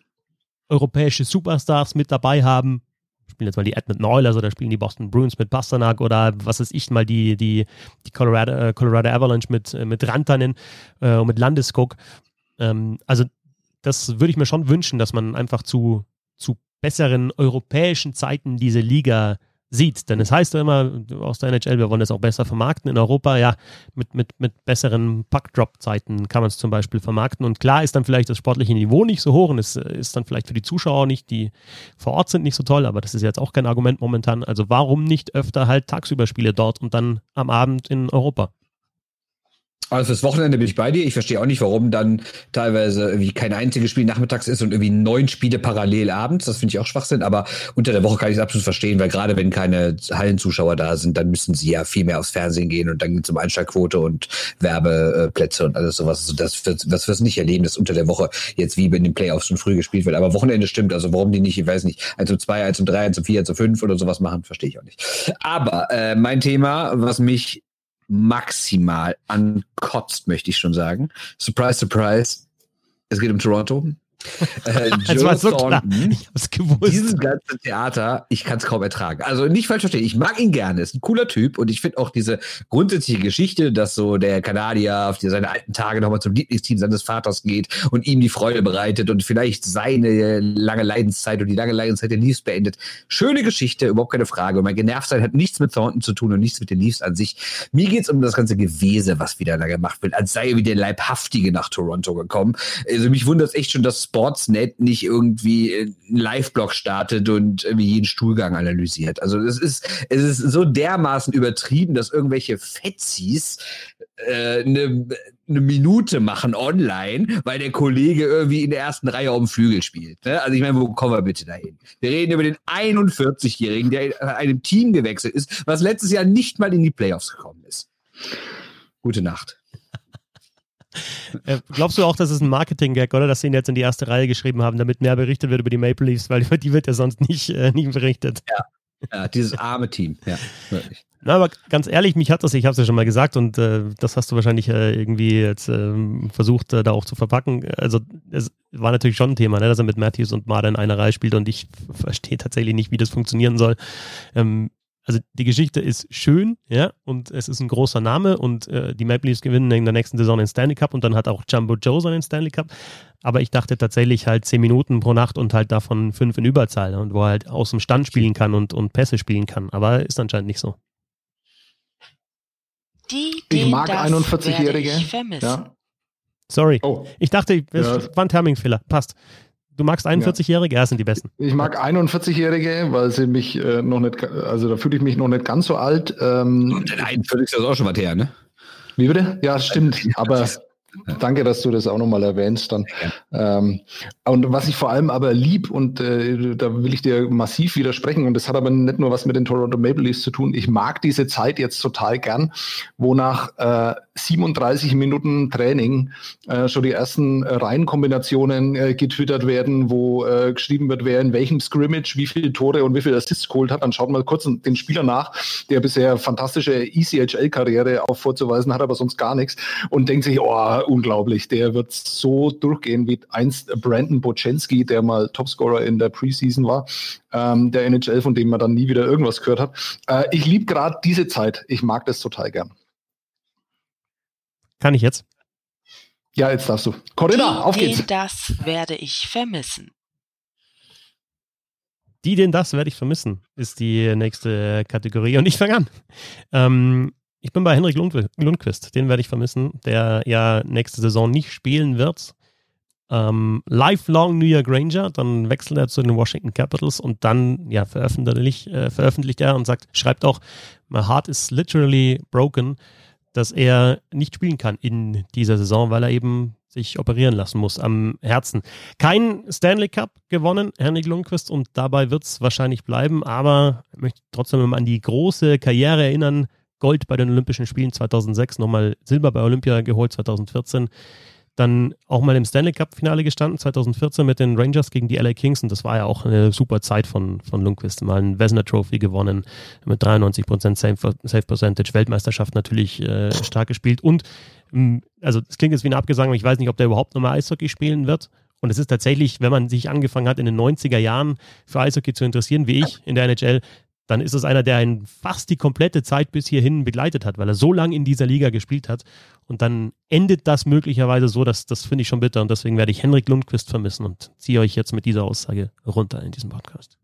europäische Superstars mit dabei haben. Spielen jetzt mal die Edmonton Oilers oder spielen die Boston Bruins mit Pasternak oder was weiß ich mal die, die, die Colorado, äh, Colorado Avalanche mit, äh, mit Rantanen äh, und mit Landeskog. Ähm, also das würde ich mir schon wünschen, dass man einfach zu, zu besseren europäischen Zeiten diese Liga sieht. Denn es heißt ja immer aus der NHL, wir wollen das auch besser vermarkten in Europa. Ja, mit, mit, mit besseren Puck-Drop-Zeiten kann man es zum Beispiel vermarkten. Und klar ist dann vielleicht das sportliche Niveau nicht so hoch und es ist dann vielleicht für die Zuschauer nicht, die vor Ort sind, nicht so toll, aber das ist jetzt auch kein Argument momentan. Also warum nicht öfter halt tagsüber Spiele dort und dann am Abend in Europa? Also fürs Wochenende bin ich bei dir. Ich verstehe auch nicht, warum dann teilweise irgendwie kein einziges Spiel nachmittags ist und irgendwie neun Spiele parallel abends. Das finde ich auch Schwachsinn. Aber unter der Woche kann ich es absolut verstehen, weil gerade wenn keine Hallenzuschauer da sind, dann müssen sie ja viel mehr aufs Fernsehen gehen und dann geht es um Einschaltquote und Werbeplätze und alles sowas. Also das wird, das wirst nicht erleben, dass unter der Woche jetzt wie in den Playoffs schon früh gespielt wird. Aber Wochenende stimmt. Also warum die nicht, ich weiß nicht, 1 zu 2, 1 zu 3, 1 zu 4, 1 zu 5 oder sowas machen, verstehe ich auch nicht. Aber äh, mein Thema, was mich maximal ankotzt, möchte ich schon sagen. Surprise, surprise. Es geht um Toronto. Äh, das war so Thornton, klar. Ich hab's gewusst. Dieses ganze Theater, ich kann es kaum ertragen. Also nicht falsch verstehen, ich mag ihn gerne, ist ein cooler Typ und ich finde auch diese grundsätzliche Geschichte, dass so der Kanadier auf die, seine alten Tage nochmal zum Lieblingsteam seines Vaters geht und ihm die Freude bereitet und vielleicht seine lange Leidenszeit und die lange Leidenszeit der Leafs beendet. Schöne Geschichte, überhaupt keine Frage. Und mein Genervtsein hat nichts mit Thornton zu tun und nichts mit den Leafs an sich. Mir geht's um das ganze Gewese, was wieder da gemacht wird, als sei er wie der Leibhaftige nach Toronto gekommen. Also mich wundert es echt schon, dass Sportsnet nicht irgendwie einen Live-Blog startet und irgendwie jeden Stuhlgang analysiert. Also es ist, es ist so dermaßen übertrieben, dass irgendwelche Fetzis äh, eine, eine Minute machen online, weil der Kollege irgendwie in der ersten Reihe auf dem Flügel spielt. Ne? Also ich meine, wo kommen wir bitte dahin? Wir reden über den 41-Jährigen, der in einem Team gewechselt ist, was letztes Jahr nicht mal in die Playoffs gekommen ist. Gute Nacht. Äh, glaubst du auch, dass es ein Marketing-Gag, oder? Dass sie ihn jetzt in die erste Reihe geschrieben haben, damit mehr berichtet wird über die Maple Leafs, weil über die wird ja sonst nicht, äh, nicht berichtet. Ja. ja, dieses arme Team, ja, wirklich. Na, aber ganz ehrlich, mich hat das, ich habe es ja schon mal gesagt und äh, das hast du wahrscheinlich äh, irgendwie jetzt äh, versucht, äh, da auch zu verpacken. Also es war natürlich schon ein Thema, ne, dass er mit Matthews und Marder in einer Reihe spielt und ich verstehe tatsächlich nicht, wie das funktionieren soll. Ähm, also die Geschichte ist schön, ja, und es ist ein großer Name und äh, die Maple Leafs gewinnen in der nächsten Saison den Stanley Cup und dann hat auch Jumbo Joe seinen Stanley Cup. Aber ich dachte tatsächlich halt zehn Minuten pro Nacht und halt davon fünf in Überzahl und wo er halt aus dem Stand spielen kann und, und Pässe spielen kann. Aber ist anscheinend nicht so. Die, Ich mag das 41-Jährige. werde ich vermissen. Ja. Sorry. Oh. Ich dachte, es Ja. war ein Timing-Fehler. Passt. Du magst 41-Jährige, er sind die Besten. Ich mag 41-Jährige, weil sie mich äh, noch nicht, also da fühle ich mich noch nicht ganz so alt. Ähm, Und in 41 ist das auch schon was her, ne? Wie bitte? Ja, stimmt. Aber danke, dass du das auch nochmal erwähnst. Dann. Ähm, und was ich vor allem aber lieb, und äh, da will ich dir massiv widersprechen, und das hat aber nicht nur was mit den Toronto Maple Leafs zu tun. Ich mag diese Zeit jetzt total gern, wo nach äh, 37 Minuten Training äh, schon die ersten äh, Reihenkombinationen äh, getwittert werden, wo äh, geschrieben wird, wer in welchem Scrimmage wie viele Tore und wie viele Assists geholt hat. Dann schaut mal kurz den Spieler nach, der bisher fantastische ECHL-Karriere auch vorzuweisen hat, aber sonst gar nichts und denkt sich, oh, unglaublich, der wird so durchgehen wie einst Brandon Boczynski, der mal Topscorer in der Preseason war, ähm, der NHL, von dem man dann nie wieder irgendwas gehört hat. Äh, ich liebe gerade diese Zeit. Ich mag das total gern. Kann ich jetzt? Ja, jetzt darfst du. Corinna, auf die, geht's. den das werde ich vermissen. Die, den das werde ich vermissen, ist die nächste Kategorie. Und ich fange an. Ähm, ich bin bei Henrik Lundqvist, Lundqvist. Den werde ich vermissen, der ja nächste Saison nicht spielen wird. Ähm, lifelong New York Ranger, dann wechselt er zu den Washington Capitals und dann ja, veröffentlicht, äh, veröffentlicht er und sagt, schreibt auch, my heart is literally broken, dass er nicht spielen kann in dieser Saison, weil er eben sich operieren lassen muss am Herzen. Kein Stanley Cup gewonnen, Henrik Lundqvist, und dabei wird es wahrscheinlich bleiben, aber ich möchte trotzdem an die große Karriere erinnern. Gold bei den Olympischen Spielen 2006, nochmal Silber bei Olympia geholt 2014, dann auch mal im Stanley Cup Finale gestanden 2014 mit den Rangers gegen die LA Kings und das war ja auch eine super Zeit von, von Lundqvist. Mal ein Vesna Trophy gewonnen mit 93% Save, Save Percentage, Weltmeisterschaft natürlich äh, stark gespielt und mh, also es klingt jetzt wie ein Abgesang, aber ich weiß nicht, ob der überhaupt nochmal Eishockey spielen wird. Und es ist tatsächlich, wenn man sich angefangen hat, in den 90er Jahren für Eishockey zu interessieren, wie ich in der NHL, dann ist es einer, der einen fast die komplette Zeit bis hierhin begleitet hat, weil er so lange in dieser Liga gespielt hat. Und dann endet das möglicherweise so, dass das finde ich schon bitter. Und deswegen werde ich Henrik Lundqvist vermissen und ziehe euch jetzt mit dieser Aussage runter in diesem Podcast.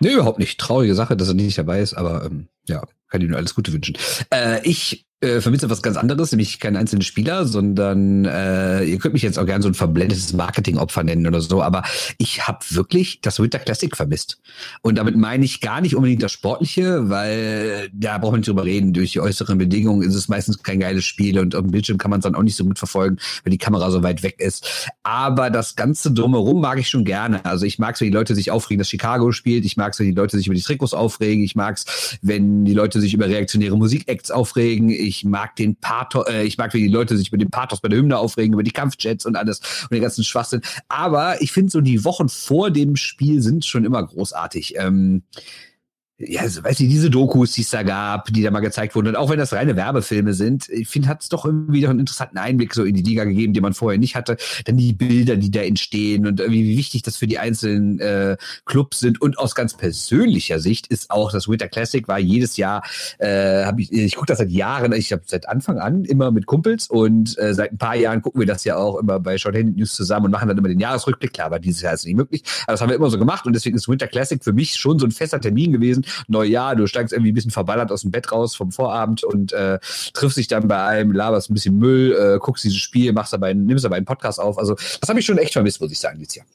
Nee, überhaupt nicht. Traurige Sache, dass er nicht dabei ist, aber ähm, ja, kann ihm nur alles Gute wünschen. Äh, ich äh, vermisse was ganz anderes, nämlich keinen einzelnen Spieler, sondern äh, ihr könnt mich jetzt auch gerne so ein verblendetes Marketingopfer nennen oder so, aber ich habe wirklich das Winter Classic vermisst. Und damit meine ich gar nicht unbedingt das Sportliche, weil da brauchen wir nicht drüber reden. Durch die äußeren Bedingungen ist es meistens kein geiles Spiel und auf dem Bildschirm kann man es dann auch nicht so gut verfolgen, wenn die Kamera so weit weg ist. Aber das Ganze drumherum mag ich schon gerne. Also ich mag es, wenn die Leute sich aufregen, dass Chicago spielt. Ich mag es, wenn die Leute sich über die Trikots aufregen. Ich mag es, wenn die Leute sich über reaktionäre Musikacts aufregen. Ich mag den Pathos, äh, ich mag, wenn die Leute sich über den Pathos bei der Hymne aufregen, über die Kampfjets und alles und den ganzen Schwachsinn. Aber ich finde so die Wochen vor dem Spiel sind schon immer großartig. Ähm, ja, also, weißt du, diese Dokus, die es da gab, die da mal gezeigt wurden, und auch wenn das reine Werbefilme sind, ich finde, hat es doch irgendwie noch einen interessanten Einblick so in die Liga gegeben, den man vorher nicht hatte. Dann die Bilder, die da entstehen und irgendwie wie wichtig das für die einzelnen äh, Clubs sind. Und aus ganz persönlicher Sicht ist auch das Winter Classic war jedes Jahr, äh, habe ich, ich gucke das seit Jahren, ich habe seit Anfang an immer mit Kumpels und äh, seit ein paar Jahren gucken wir das ja auch immer bei Shorthand News zusammen und machen dann immer den Jahresrückblick. Klar, aber dieses Jahr ist es nicht möglich. Aber das haben wir immer so gemacht und deswegen ist Winter Classic für mich schon so ein fester Termin gewesen, Neujahr, du steigst irgendwie ein bisschen verballert aus dem Bett raus vom Vorabend und äh, triffst dich dann bei einem, laberst ein bisschen Müll, äh, guckst dieses Spiel, machst dabei, nimmst dabei einen Podcast auf. Also das habe ich schon echt vermisst, muss ich sagen, dieses Jahr.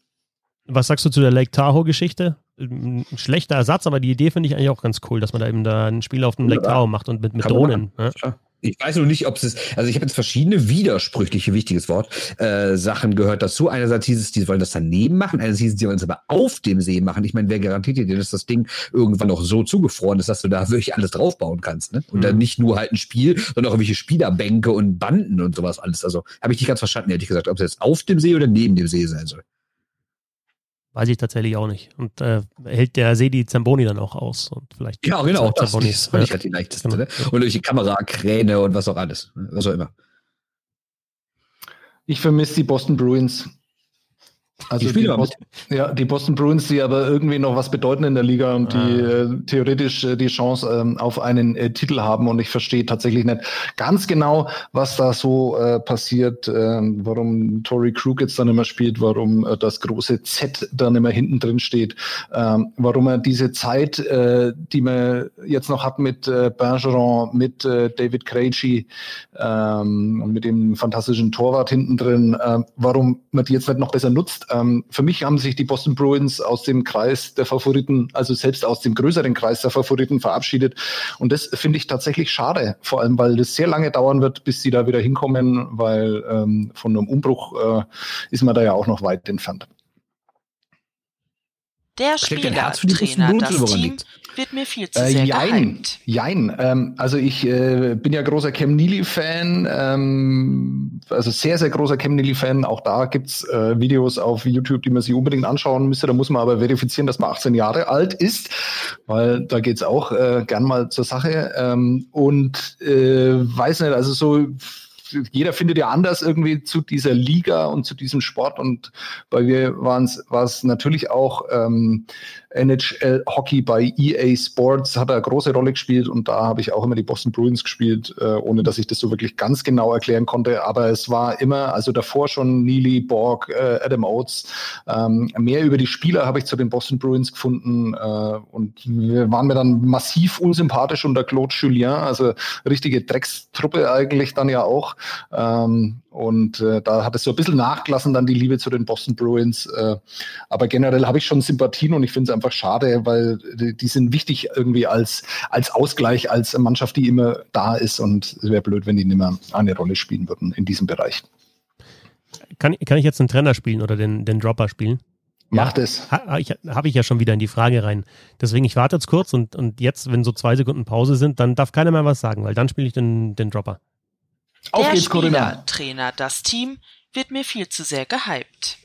Was sagst du zu der Lake Tahoe-Geschichte? Ein schlechter Ersatz, aber die Idee finde ich eigentlich auch ganz cool, dass man da eben da ein Spiel auf dem Lake. Tahoe macht und mit, mit Drohnen. Ja. Ich weiß noch nicht, ob es ist, also ich habe jetzt verschiedene widersprüchliche, wichtiges Wort, äh, Sachen gehört dazu. Einerseits hieß es, die wollen das daneben machen, einerseits hieß es, die wollen es aber auf dem See machen. Ich meine, wer garantiert dir, dass das Ding irgendwann noch so zugefroren ist, dass du da wirklich alles draufbauen kannst, ne? Und Mhm. dann nicht nur halt ein Spiel, sondern auch irgendwelche Spielerbänke und Banden und sowas alles. Also habe ich nicht ganz verstanden, ehrlich gesagt, ob es jetzt auf dem See oder neben dem See sein soll. Weiß ich tatsächlich auch nicht. Und äh, hält der Sedi Zamboni dann auch aus? Und vielleicht Ja, genau. Das, Zamboni. das fand ich halt die leichteste. Genau. Ne? Und durch die Kamera, Kräne und was auch alles. Was auch immer. Ich vermisse die Boston Bruins. Also Die aber Boston, ja, die Boston Bruins, die aber irgendwie noch was bedeuten in der Liga und die Ah. äh, theoretisch äh, die Chance ähm, auf einen äh, Titel haben. Und ich verstehe tatsächlich nicht ganz genau, was da so äh, passiert, ähm, warum Tory Krug jetzt dann immer spielt, warum äh, das große Z dann immer hinten drin steht, ähm, warum er diese Zeit, äh, die man jetzt noch hat mit äh, Bergeron, mit äh, David Krejci ähm, und mit dem fantastischen Torwart hinten drin, warum man die jetzt nicht noch besser nutzt. Ähm, für mich haben sich die Boston Bruins aus dem Kreis der Favoriten, also selbst aus dem größeren Kreis der Favoriten verabschiedet. Und das finde ich tatsächlich schade, vor allem weil das sehr lange dauern wird, bis sie da wieder hinkommen, weil ähm, von einem Umbruch äh, ist man da ja auch noch weit entfernt. Der Spielertrainer, das Team liegt's? Wird mir viel zu Äh, sehr jein, gehypt. jein. Ähm, also ich äh, bin ja großer Cam Neely-Fan, ähm, also sehr, sehr großer Cam Neely-Fan. Auch da gibt's äh, Videos auf YouTube, die man sich unbedingt anschauen müsste. Da muss man aber verifizieren, dass man 18 Jahre alt ist, weil da geht's auch äh, gern mal zur Sache. Ähm, und äh, weiß nicht, also so jeder findet ja anders irgendwie zu dieser Liga und zu diesem Sport und bei mir war es natürlich auch ähm, NHL Hockey bei EA Sports hat eine große Rolle gespielt und da habe ich auch immer die Boston Bruins gespielt, äh, ohne dass ich das so wirklich ganz genau erklären konnte. Aber es war immer, also davor schon Neely, Borg, äh, Adam Oates. Ähm, mehr über die Spieler habe ich zu den Boston Bruins gefunden äh, und wir waren mir dann massiv unsympathisch unter Claude Julien, also richtige Dreckstruppe eigentlich dann ja auch. Ähm, und äh, da hat es so ein bisschen nachgelassen, dann die Liebe zu den Boston Bruins. Äh, aber generell habe ich schon Sympathien und ich finde es einfach schade, weil die, die sind wichtig irgendwie als, als Ausgleich, als Mannschaft, die immer da ist. Und es wäre blöd, wenn die nicht mehr eine Rolle spielen würden in diesem Bereich. Kann, kann ich jetzt den Trainer spielen oder den, den Dropper spielen? Macht es. Ha, Habe ich ja schon wieder in die Frage rein. Deswegen, ich warte jetzt kurz und, und jetzt, wenn so zwei Sekunden Pause sind, dann darf keiner mehr was sagen, weil dann spiele ich den, den Dropper. Auf Der geht's, Corinna. Spielertrainer, das Team wird mir viel zu sehr gehypt.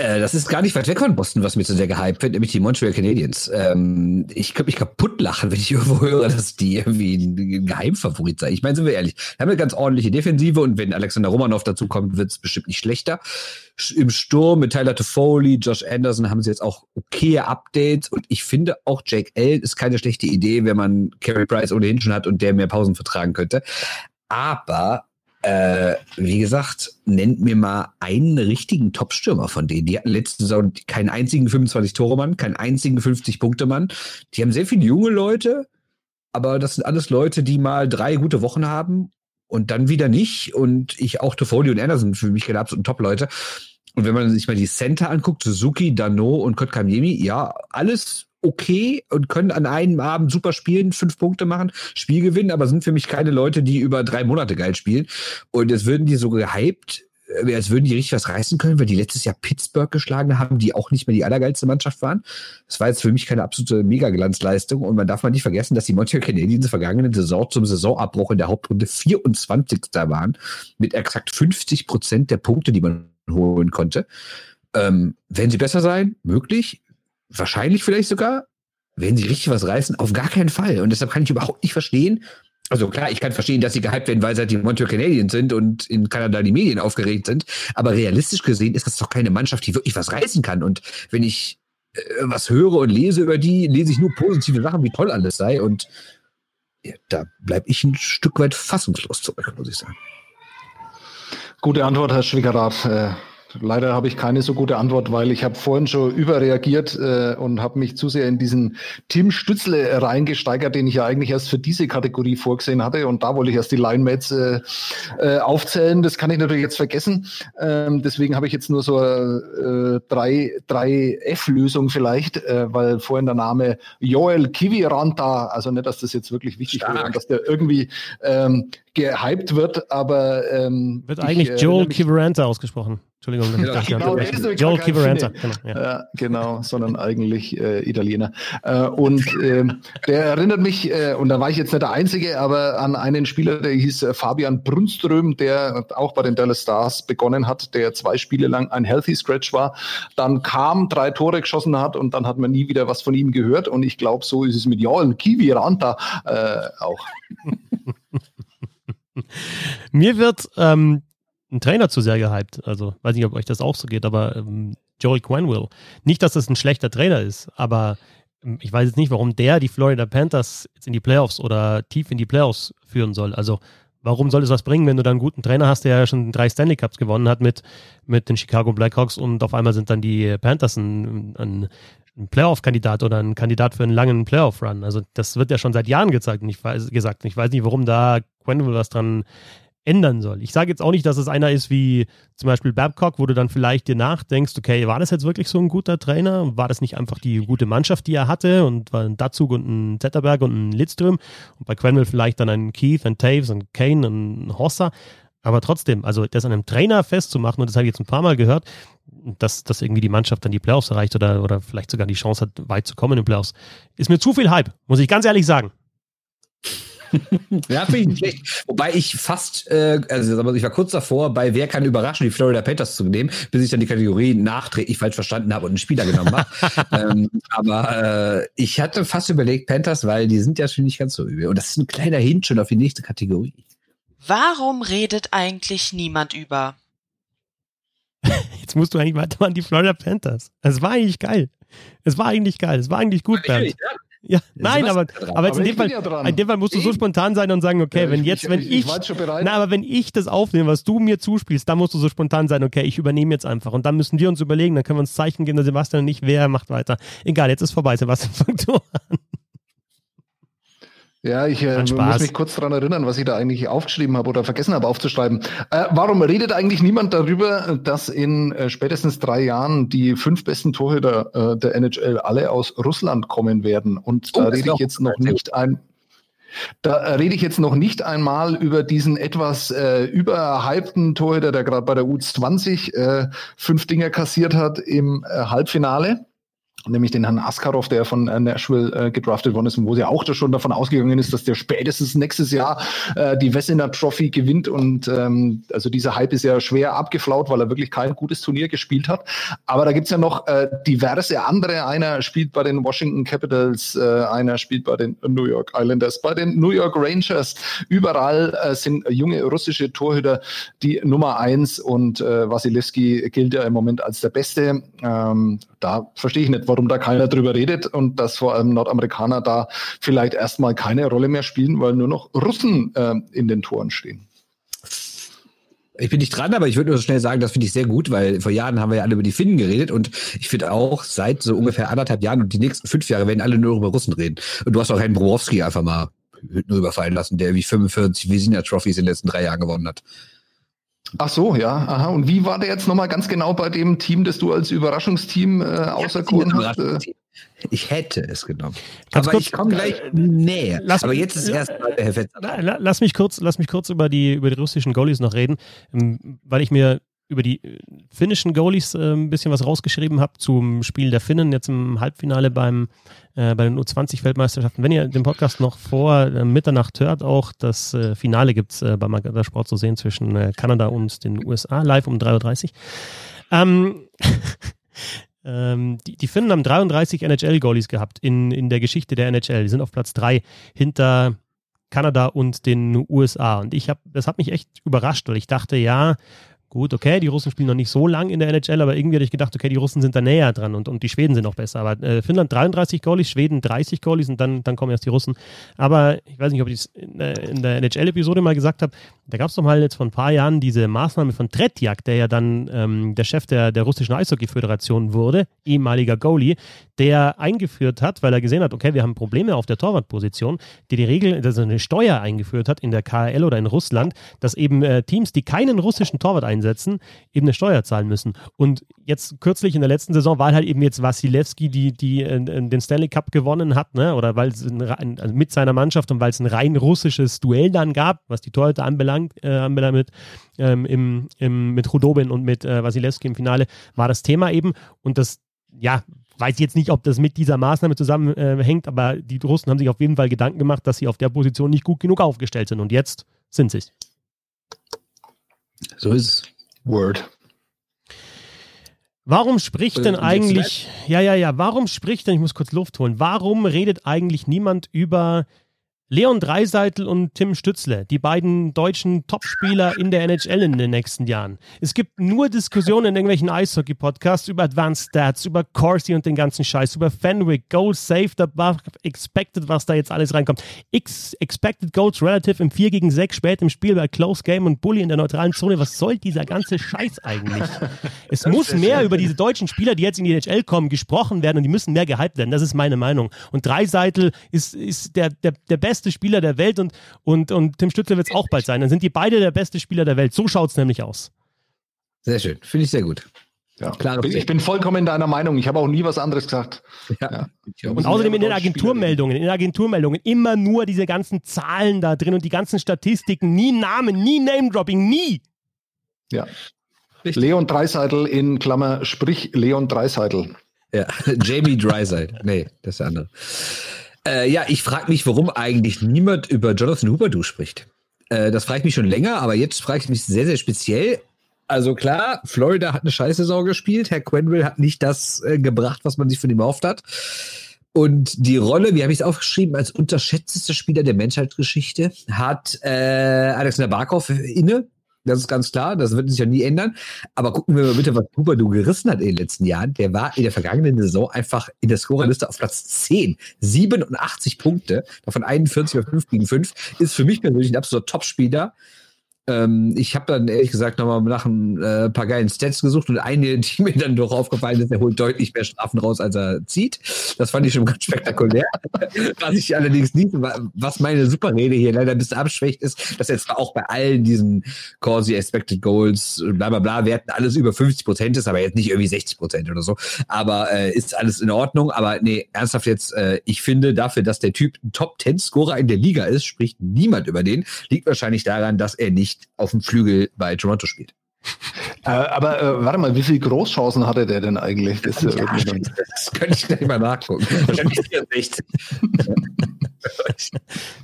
Äh, das ist gar nicht weit weg von Boston, was mir zu sehr gehypt wird, nämlich die Montreal Canadiens. Ähm, ich könnte mich kaputt lachen, wenn ich irgendwo höre, dass die irgendwie ein Geheimfavorit sei. Ich meine, sind wir ehrlich, wir haben eine ganz ordentliche Defensive und wenn Alexander Romanov dazu kommt, wird es bestimmt nicht schlechter. Sch- Im Sturm mit Tyler Toffoli, Josh Anderson haben sie jetzt auch okaye Updates und ich finde auch Jake L ist keine schlechte Idee, wenn man Carey Price ohnehin schon hat und der mehr Pausen vertragen könnte. Aber äh, wie gesagt, nennt mir mal einen richtigen Top-Stürmer von denen. Die hatten letzte Saison keinen einzigen 25-Tore-Mann, keinen einzigen 50-Punkte-Mann. Die haben sehr viele junge Leute, aber das sind alles Leute, die mal drei gute Wochen haben und dann wieder nicht. Und ich auch Toffoli und Anderson für mich keine absoluten Top-Leute. Und wenn man sich mal die Center anguckt, Suzuki, Dano und Kotkaniemi, ja, alles okay und können an einem Abend super spielen, fünf Punkte machen, Spiel gewinnen, aber sind für mich keine Leute, die über drei Monate geil spielen. Und jetzt würden die so gehypt, äh, als würden die richtig was reißen können, weil die letztes Jahr Pittsburgh geschlagen haben, die auch nicht mehr die allergeilste Mannschaft waren. Das war jetzt für mich keine absolute Mega-Glanzleistung. Und man darf mal nicht vergessen, dass die Montreal Canadiens vergangenen Saison zum Saisonabbruch in der Hauptrunde 24. waren, mit exakt 50 Prozent der Punkte, die man holen konnte. Ähm, werden sie besser sein? Möglich. Wahrscheinlich vielleicht sogar. Werden sie richtig was reißen? Auf gar keinen Fall. Und deshalb kann ich überhaupt nicht verstehen, also klar, ich kann verstehen, dass sie gehypt werden, weil sie halt die Montreal Canadiens sind und in Kanada die Medien aufgeregt sind. Aber realistisch gesehen ist das doch keine Mannschaft, die wirklich was reißen kann. Und wenn ich äh, was höre und lese über die, lese ich nur positive Sachen, wie toll alles sei. Und ja, da bleibe ich ein Stück weit fassungslos zurück, muss ich sagen. Gute Antwort, Herr Schwickerath. Äh, leider habe ich keine so gute Antwort, weil ich habe vorhin schon überreagiert äh, und habe mich zu sehr in diesen Tim Stützle reingesteigert, den ich ja eigentlich erst für diese Kategorie vorgesehen hatte. Und da wollte ich erst die Line-Mates äh, äh, aufzählen. Das kann ich natürlich jetzt vergessen. Ähm, deswegen habe ich jetzt nur so äh, drei, drei F-Lösung vielleicht, äh, weil vorhin der Name Joel Kiviranta, also nicht, dass das jetzt wirklich wichtig Stark. wäre dass der irgendwie ähm, gehypt wird, aber ähm, wird eigentlich ich, Joel Kivaranta ausgesprochen. Entschuldigung. Genau, genau, der ist Joel Kivaranta. Genau, ja. ja. genau, sondern eigentlich äh, Italiener. Äh, und äh, der erinnert mich, äh, und da war ich jetzt nicht der Einzige, aber an einen Spieler, der hieß äh, Fabian Brunström, der auch bei den Dallas Stars begonnen hat, der zwei Spiele lang ein Healthy Scratch war, dann kam, drei Tore geschossen hat und dann hat man nie wieder was von ihm gehört. Und ich glaube, so ist es mit Joel Kiviranta äh, auch. Mir wird ähm, ein Trainer zu sehr gehypt. Also weiß nicht, ob euch das auch so geht, aber ähm, Joey Quenville. Nicht, dass das ein schlechter Trainer ist, aber ähm, ich weiß jetzt nicht, warum der die Florida Panthers jetzt in die Playoffs oder tief in die Playoffs führen soll. Also warum soll es was bringen, wenn du da einen guten Trainer hast, der ja schon drei Stanley Cups gewonnen hat mit, mit den Chicago Blackhawks und auf einmal sind dann die Panthers ein, ein, ein Playoff-Kandidat oder ein Kandidat für einen langen Playoff-Run. Also das wird ja schon seit Jahren gezeigt und ich weiß, gesagt. Ich weiß nicht, warum da Quenville was dran ändern soll. Ich sage jetzt auch nicht, dass es einer ist wie zum Beispiel Babcock, wo du dann vielleicht dir nachdenkst, okay, war das jetzt wirklich so ein guter Trainer? War das nicht einfach die gute Mannschaft, die er hatte und war ein Datsug und ein Zetterberg und ein Lidström und bei Quenville vielleicht dann ein Keith, ein Taves, ein Kane, ein Hossa. Aber trotzdem, also das an einem Trainer festzumachen, und das habe ich jetzt ein paar Mal gehört, dass, dass irgendwie die Mannschaft dann die Playoffs erreicht oder, oder vielleicht sogar die Chance hat, weit zu kommen in den Playoffs, ist mir zu viel Hype, muss ich ganz ehrlich sagen. ja, finde ich nicht schlecht. Wobei ich fast, äh, also ich war kurz davor, bei Wer kann überraschen, die Florida Panthers zu nehmen, bis ich dann die Kategorie nachträglich falsch verstanden habe und einen Spieler genommen habe. ähm, aber äh, ich hatte fast überlegt Panthers, weil die sind ja schon nicht ganz so übel. Und das ist ein kleiner Hint schon auf die nächste Kategorie. Warum redet eigentlich niemand über? Jetzt musst du eigentlich weitermachen, die Florida Panthers. Es war eigentlich geil. Es war eigentlich geil. Es war eigentlich gut, Bernd. Ja, nein, aber, aber jetzt aber in, dem Fall, ja in dem Fall musst du so spontan sein und sagen, okay, ja, wenn ich, jetzt, wenn ich, ich, ich na, aber wenn ich das aufnehme, was du mir zuspielst, dann musst du so spontan sein, okay, ich übernehme jetzt einfach und dann müssen wir uns überlegen, dann können wir uns Zeichen geben, der Sebastian und ich, wer macht weiter. Egal, jetzt ist vorbei, Sebastian, fang du an. Ja, ich äh, muss mich kurz daran erinnern, was ich da eigentlich aufgeschrieben habe oder vergessen habe aufzuschreiben. Äh, warum redet eigentlich niemand darüber, dass in äh, spätestens drei Jahren die fünf besten Torhüter äh, der NHL alle aus Russland kommen werden? Und da oh, rede ich jetzt noch nicht ein. Da rede ich jetzt noch nicht einmal über diesen etwas äh, überhypten Torhüter, der gerade bei der U20 äh, fünf Dinger kassiert hat im äh, Halbfinale nämlich den Herrn Askarov, der von äh, Nashville äh, gedraftet worden ist und wo sie auch da schon davon ausgegangen ist, dass der spätestens nächstes Jahr äh, die Wessener Trophy gewinnt und ähm, also dieser Hype ist ja schwer abgeflaut, weil er wirklich kein gutes Turnier gespielt hat. Aber da gibt's ja noch äh, diverse andere. Einer spielt bei den Washington Capitals, äh, einer spielt bei den New York Islanders, bei den New York Rangers. Überall äh, sind junge russische Torhüter die Nummer eins und äh, Wasilewski gilt ja im Moment als der Beste. Ähm, da verstehe ich nicht, warum da keiner drüber redet und dass vor allem Nordamerikaner da vielleicht erstmal keine Rolle mehr spielen, weil nur noch Russen äh, in den Toren stehen. Ich bin nicht dran, aber ich würde nur so schnell sagen, das finde ich sehr gut, weil vor Jahren haben wir ja alle über die Finnen geredet und ich finde auch seit so ungefähr anderthalb Jahren und die nächsten fünf Jahre werden alle nur über Russen reden. Und du hast auch Herrn Browowski einfach mal nur überfallen lassen, der wie 45 Visina Trophies in den letzten drei Jahren gewonnen hat. Ach so, ja, aha. Und wie war der jetzt nochmal ganz genau bei dem Team, das du als Überraschungsteam äh, auserkoren hast? Ich hätte es genommen. Ganz aber kurz, ich komme gleich äh, näher. Lass, aber jetzt ist erstmal der Herr Fetzer. Lass mich kurz, lass mich kurz über die, über die russischen Goalies noch reden, ähm, weil ich mir über die äh, finnischen Goalies äh, ein bisschen was rausgeschrieben habe zum Spiel der Finnen jetzt im Halbfinale beim, äh, bei den U20-Weltmeisterschaften. Wenn ihr den Podcast noch vor äh, Mitternacht hört, auch das äh, Finale gibt es äh, beim Magenta Sport zu sehen zwischen Kanada und den USA, live um 3.30 Uhr. Ähm, ähm, die, die Finnen haben 33 NHL-Goalies gehabt in, in der Geschichte der NHL. Die sind auf Platz 3 hinter Kanada und den USA. Und ich habe, das hat mich echt überrascht, weil ich dachte, ja, gut, okay, die Russen spielen noch nicht so lang in der NHL, aber irgendwie hatte ich gedacht, okay, die Russen sind da näher dran und, und die Schweden sind noch besser. Aber äh, Finnland 33 Goalies, Schweden 30 Goalies und dann, dann kommen erst die Russen. Aber ich weiß nicht, ob ich es in, in der NHL-Episode mal gesagt habe, da gab es doch mal jetzt vor ein paar Jahren diese Maßnahme von Tretjak, der ja dann ähm, der Chef der, der russischen Eishockey-Föderation wurde, ehemaliger Goalie, der eingeführt hat, weil er gesehen hat, okay, wir haben Probleme auf der Torwartposition, die die Regel, also eine Steuer eingeführt hat in der KL oder in Russland, dass eben äh, Teams, die keinen russischen Torwart einsetzen, einsetzen, eben eine Steuer zahlen müssen. Und jetzt kürzlich in der letzten Saison, weil halt eben jetzt Wasilewski die, die äh, den Stanley Cup gewonnen hat, ne? oder weil es also mit seiner Mannschaft und weil es ein rein russisches Duell dann gab, was die Torhüter anbelangt, äh, anbelangt mit, ähm, im, im, mit Rudobin und mit äh, Wasilewski im Finale, war das Thema eben. Und das, ja, weiß jetzt nicht, ob das mit dieser Maßnahme zusammenhängt, aber die Russen haben sich auf jeden Fall Gedanken gemacht, dass sie auf der Position nicht gut genug aufgestellt sind. Und jetzt sind sie So ist es. Word. Warum spricht denn eigentlich, ja, ja, ja, warum spricht denn, ich muss kurz Luft holen, warum redet eigentlich niemand über Leon Dreiseitel und Tim Stützle, die beiden deutschen Topspieler in der NHL in den nächsten Jahren. Es gibt nur Diskussionen in irgendwelchen Eishockey-Podcasts über Advanced Stats, über Corsi und den ganzen Scheiß, über Fenwick, Goals saved above expected, was da jetzt alles reinkommt. X expected Goals relative im 4 gegen 6 spät im Spiel bei Close Game und Bully in der neutralen Zone. Was soll dieser ganze Scheiß eigentlich? Es muss mehr über diese deutschen Spieler, die jetzt in die NHL kommen, gesprochen werden und die müssen mehr gehypt werden. Das ist meine Meinung. Und Dreiseitel ist, ist der, der, der beste Spieler der Welt und, und, und Tim Stützle wird es auch bald sein. Dann sind die beide der beste Spieler der Welt. So schaut es nämlich aus. Sehr schön. Finde ich sehr gut. Ja. Klare ich bin vollkommen deiner Meinung. Ich habe auch nie was anderes gesagt. Ja. Ja. Und außerdem in den Agenturmeldungen, in den Agenturmeldungen immer nur diese ganzen Zahlen da drin und die ganzen Statistiken, nie Namen, nie Name-Dropping, nie. Ja. Richtig. Leon Dreiseitel in Klammer, sprich Leon Dreiseitel. Ja, Jamie Dryside. Nee, das ist der andere. Äh, ja, ich frage mich, warum eigentlich niemand über Jonathan Huberdeau spricht. Äh, das frage ich mich schon länger, aber jetzt frage ich mich sehr, sehr speziell. Also klar, Florida hat eine Scheißsaison gespielt. Herr Quenville hat nicht das äh, gebracht, was man sich von ihm erhofft hat. Und die Rolle, wie habe ich es aufgeschrieben, als unterschätztester Spieler der Menschheitsgeschichte hat äh, Alexander Barkov inne. Das ist ganz klar, das wird sich ja nie ändern. Aber gucken wir mal bitte, was Huberdeau gerissen hat in den letzten Jahren. Der war in der vergangenen Saison einfach in der Scorerliste auf Platz 10. 87 Punkte, davon 41 auf 5 gegen 5. Ist für mich persönlich ein absoluter Topspieler. Ähm, ich habe dann ehrlich gesagt nochmal nach ein äh, paar geilen Stats gesucht und eine, die mir dann doch aufgefallen ist, er holt deutlich mehr Strafen raus, als er zieht. Das fand ich schon ganz spektakulär. was ich allerdings nicht, was meine Superrede hier leider ein bisschen abschwächt, ist, dass jetzt auch bei allen diesen Corsi Expected Goals, bla bla bla, wir hatten alles über 50 Prozent ist, aber jetzt nicht irgendwie 60 Prozent oder so. Aber äh, ist alles in Ordnung. Aber nee, ernsthaft jetzt, äh, ich finde dafür, dass der Typ ein Top-10-Scorer in der Liga ist, spricht niemand über den. Liegt wahrscheinlich daran, dass er nicht auf dem Flügel bei Toronto spielt. Äh, aber äh, warte mal, wie viele Großchancen hatte der denn eigentlich? Das, äh, Ja, das könnte ich gleich mal nachgucken. Wahrscheinlich 64.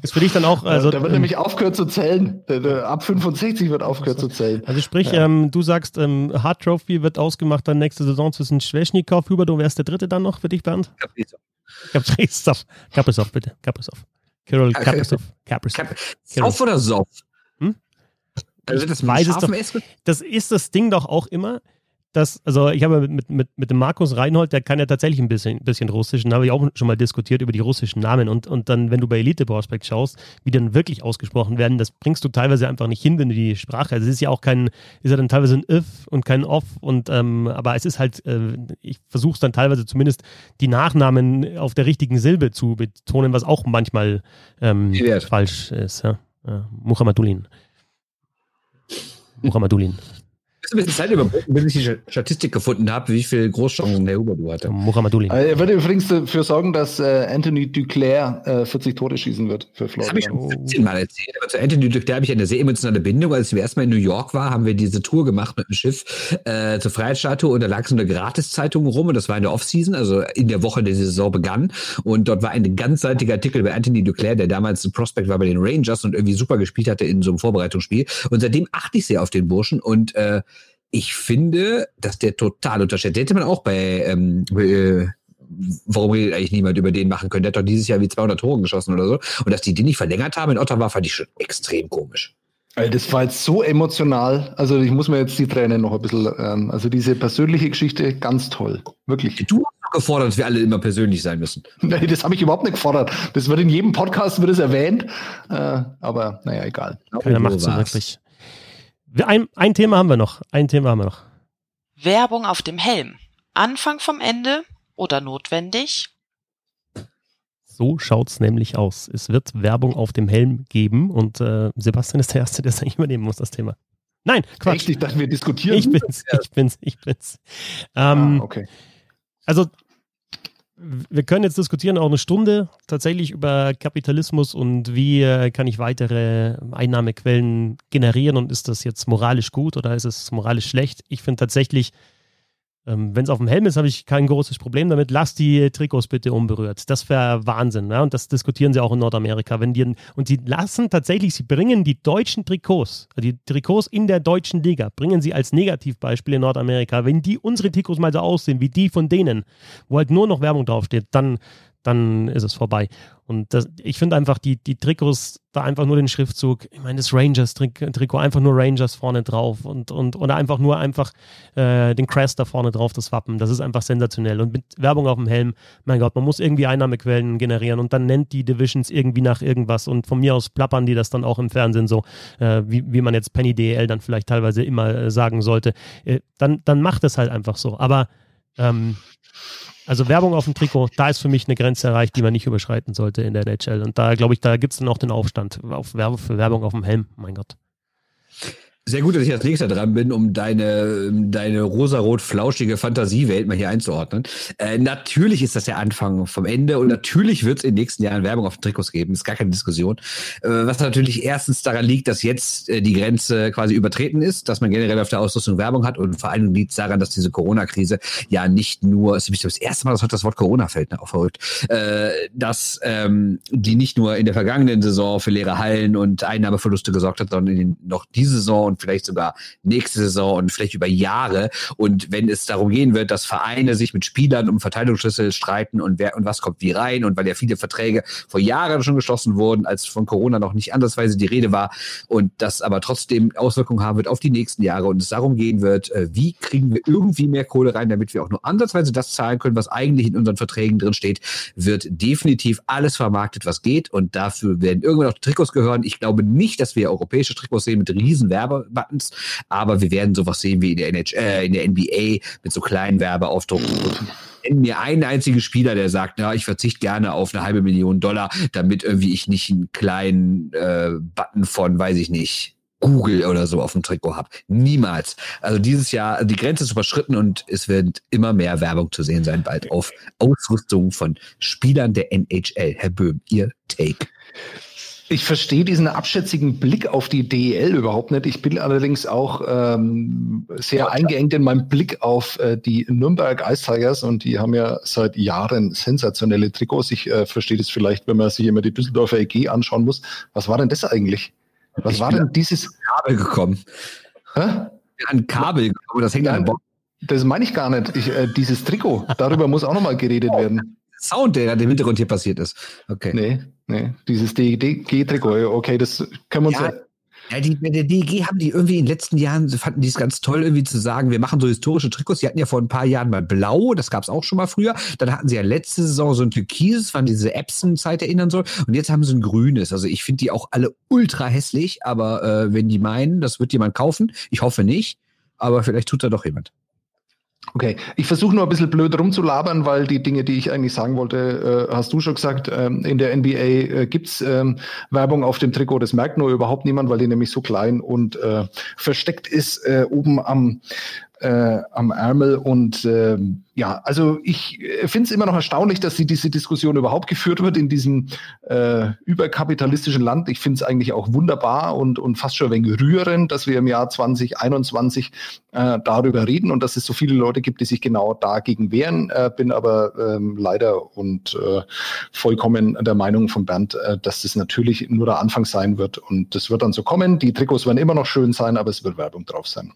Ist für dich dann auch, also, da wird ähm, nämlich aufgehört zu zählen. Der, der, ab 65 wird aufgehört zu zählen. also sprich, ähm, du sagst, ähm, Hard Trophy wird ausgemacht dann nächste Saison zwischen Schweschnikow, Huberdo, wer ist der dritte dann noch für dich, Bernd? Kaprizov. Kaprizov, bitte. Kaprizov. Kirill Ja, Kaprizov. Kaprizov. Kap- Sauf oder Soff? Hm? Also das Weiß es doch. Das ist das Ding doch auch immer, dass, also ich habe mit, mit, mit dem Markus Reinhold, der kann ja tatsächlich ein bisschen, bisschen Russisch, und da habe ich auch schon mal diskutiert über die russischen Namen und, und dann, wenn du bei Elite Prospect schaust, wie die dann wirklich ausgesprochen werden, das bringst du teilweise einfach nicht hin, wenn du die Sprache, also es ist ja auch kein, ist ja dann teilweise ein if und kein off und, ähm, aber es ist halt, äh, ich versuche es dann teilweise zumindest die Nachnamen auf der richtigen Silbe zu betonen, was auch manchmal ähm, falsch ist, ja. ja. Muhammadulin. Muhammadulin. Ist ein bisschen Zeit überbrücken, bis ich die Sta- Statistik gefunden habe, wie viel Großchancen der Huberdeau hatte. Muhammadulin. Äh, Er wird übrigens dafür sorgen, dass äh, Anthony Duclair äh, 40 Tore schießen wird für Das habe ich Florida. schon 17 Mal erzählt. Aber zu Anthony Duclair habe ich eine sehr emotionale Bindung. Als wir erstmal in New York waren, haben wir diese Tour gemacht mit dem Schiff äh, zur Freiheitsstatue und da lag so eine Gratiszeitung rum und das war in der Offseason, also in der Woche, in der die Saison begann. Und dort war ein ganzseitiger Artikel über Anthony Duclair, der damals ein Prospect war bei den Rangers und irgendwie super gespielt hatte in so einem Vorbereitungsspiel. Und seitdem achte ich sehr auf den Burschen und äh, ich finde, dass der total unterschätzt. Den hätte man auch bei ähm, äh, warum redet eigentlich niemand über den machen können? Der hat doch dieses Jahr wie 200 Tore geschossen oder so. Und dass die den nicht verlängert haben in Ottawa, fand ich schon extrem komisch. Das war jetzt so emotional. Also ich muss mir jetzt die Tränen noch ein bisschen, ähm, also diese persönliche Geschichte, ganz toll. Wirklich. Du hast doch gefordert, dass wir alle immer persönlich sein müssen. Nee, das habe ich überhaupt nicht gefordert. Das wird in jedem Podcast wird es erwähnt. Äh, aber naja, egal. Keiner macht so war's. wirklich. Ein, ein Thema haben wir noch. Ein Thema haben wir noch. Werbung auf dem Helm. Anfang vom Ende oder notwendig? So schaut's nämlich aus. Es wird Werbung auf dem Helm geben und äh, Sebastian ist der Erste, der es eigentlich übernehmen muss, das Thema. Nein, Quatsch. Echt? Ich dachte, wir diskutieren. Ich bin's, ich bin's, ich bin's. Ähm, ah, okay. Also, wir können jetzt diskutieren auch eine Stunde tatsächlich über Kapitalismus und wie äh, kann ich weitere Einnahmequellen generieren und ist das jetzt moralisch gut oder ist es moralisch schlecht? Ich finde tatsächlich, ähm, Wenn es auf dem Helm ist, habe ich kein großes Problem damit. Lass die Trikots bitte unberührt. Das wäre Wahnsinn. Ja? Und das diskutieren sie auch in Nordamerika. Wenn die, und sie lassen tatsächlich, sie bringen die deutschen Trikots, also die Trikots in der deutschen Liga, bringen sie als Negativbeispiel in Nordamerika. Wenn die unsere Trikots mal so aussehen wie die von denen, wo halt nur noch Werbung draufsteht, dann, dann ist es vorbei. Und das, ich finde einfach die, die Trikots, da einfach nur den Schriftzug, ich meine das Rangers-Trikot, einfach nur Rangers vorne drauf und, und oder einfach nur einfach äh, den Crest da vorne drauf, das Wappen. Das ist einfach sensationell. Und mit Werbung auf dem Helm, mein Gott, man muss irgendwie Einnahmequellen generieren und dann nennt die Divisions irgendwie nach irgendwas und von mir aus plappern die das dann auch im Fernsehen so, äh, wie, wie man jetzt Penny DL dann vielleicht teilweise immer äh, sagen sollte. Äh, dann, dann macht es halt einfach so. Aber ähm, also Werbung auf dem Trikot, da ist für mich eine Grenze erreicht, die man nicht überschreiten sollte in der NHL. Und da glaube ich, da gibt es dann auch den Aufstand auf Werbung für Werbung auf dem Helm. Mein Gott. Sehr gut, dass ich als nächster dran bin, um deine, deine rosarot-flauschige Fantasiewelt mal hier einzuordnen. Äh, natürlich ist das der Anfang vom Ende und natürlich wird es in den nächsten Jahren Werbung auf den Trikots geben, ist gar keine Diskussion. Äh, was natürlich erstens daran liegt, dass jetzt äh, die Grenze quasi übertreten ist, dass man generell auf der Ausrüstung Werbung hat und vor allem liegt es daran, dass diese Corona-Krise ja nicht nur, es ist das erste Mal, dass das Wort Corona fällt, ne, auch verrückt, äh, dass ähm, die nicht nur in der vergangenen Saison für leere Hallen und Einnahmeverluste gesorgt hat, sondern in noch diese Saison und vielleicht sogar nächste Saison und vielleicht über Jahre. Und wenn es darum gehen wird, dass Vereine sich mit Spielern um Verteidigungsschlüssel streiten und wer und was kommt wie rein und weil ja viele Verträge vor Jahren schon geschlossen wurden, als von Corona noch nicht andersweise die Rede war und das aber trotzdem Auswirkungen haben wird auf die nächsten Jahre und es darum gehen wird, äh, wie kriegen wir irgendwie mehr Kohle rein, damit wir auch nur ansatzweise das zahlen können, was eigentlich in unseren Verträgen drin steht, wird definitiv alles vermarktet, was geht und dafür werden irgendwann auch die Trikots gehören. Ich glaube nicht, dass wir europäische Trikots sehen mit riesen Werbebuttons, aber wir werden sowas sehen wie in der, NH äh, in der NBA mit so kleinen Werbeaufdrucken. Nenn mir einen einzigen Spieler, der sagt, na, ich verzichte gerne auf eine halbe Million Dollar, damit irgendwie ich nicht einen kleinen äh, Button von, weiß ich nicht, Google oder so auf dem Trikot habe. Niemals. Also dieses Jahr, die Grenze ist überschritten und es wird immer mehr Werbung zu sehen sein, bald auf Ausrüstung von Spielern der NHL. Herr Böhm, Ihr Take. Ich verstehe diesen abschätzigen Blick auf die DEL überhaupt nicht. Ich bin allerdings auch ähm, sehr ja, eingeengt in meinem Blick auf äh, die Nürnberg Ice Tigers und die haben ja seit Jahren sensationelle Trikots. Ich äh, verstehe das vielleicht, wenn man sich immer die Düsseldorfer EG anschauen muss. Was war denn das eigentlich? Was ich war denn dieses Kabel gekommen? Hä? Ein Kabel gekommen, das hängt an der Das meine ich gar nicht. Ich, äh, dieses Trikot, darüber muss auch nochmal geredet werden. Sound, der im Hintergrund hier passiert ist. Okay. Nee, nee. Dieses DEG-Trikot, okay, das können wir uns ja. Ja, die, bei der DEG haben die irgendwie in den letzten Jahren, fanden die es ganz toll, irgendwie zu sagen, wir machen so historische Trikots. Die hatten ja vor ein paar Jahren mal blau, das gab es auch schon mal früher. Dann hatten sie ja letzte Saison so ein türkises, wann diese Epson-Zeit erinnern soll. Und jetzt haben sie ein grünes. Also ich finde die auch alle ultra hässlich, aber äh, wenn die meinen, das wird jemand kaufen, ich hoffe nicht, aber vielleicht tut da doch jemand. Okay, ich versuche nur ein bisschen blöd rumzulabern, weil die Dinge, die ich eigentlich sagen wollte, äh, hast du schon gesagt. Ähm, in der NBA äh, gibt's ähm, Werbung auf dem Trikot, das merkt nur überhaupt niemand, weil die nämlich so klein und äh, versteckt ist äh, oben am, äh, am Ärmel und äh, ja, also ich äh, finde es immer noch erstaunlich, dass die, diese Diskussion überhaupt geführt wird in diesem äh, überkapitalistischen Land. Ich finde es eigentlich auch wunderbar und, und fast schon ein wenig rührend, dass wir im Jahr 2021 äh, darüber reden und dass es so viele Leute gibt, die sich genau dagegen wehren. Äh, bin aber ähm, leider und äh, vollkommen der Meinung von Bernd, äh, dass das natürlich nur der Anfang sein wird und das wird dann so kommen. Die Trikots werden immer noch schön sein, aber es wird Werbung drauf sein.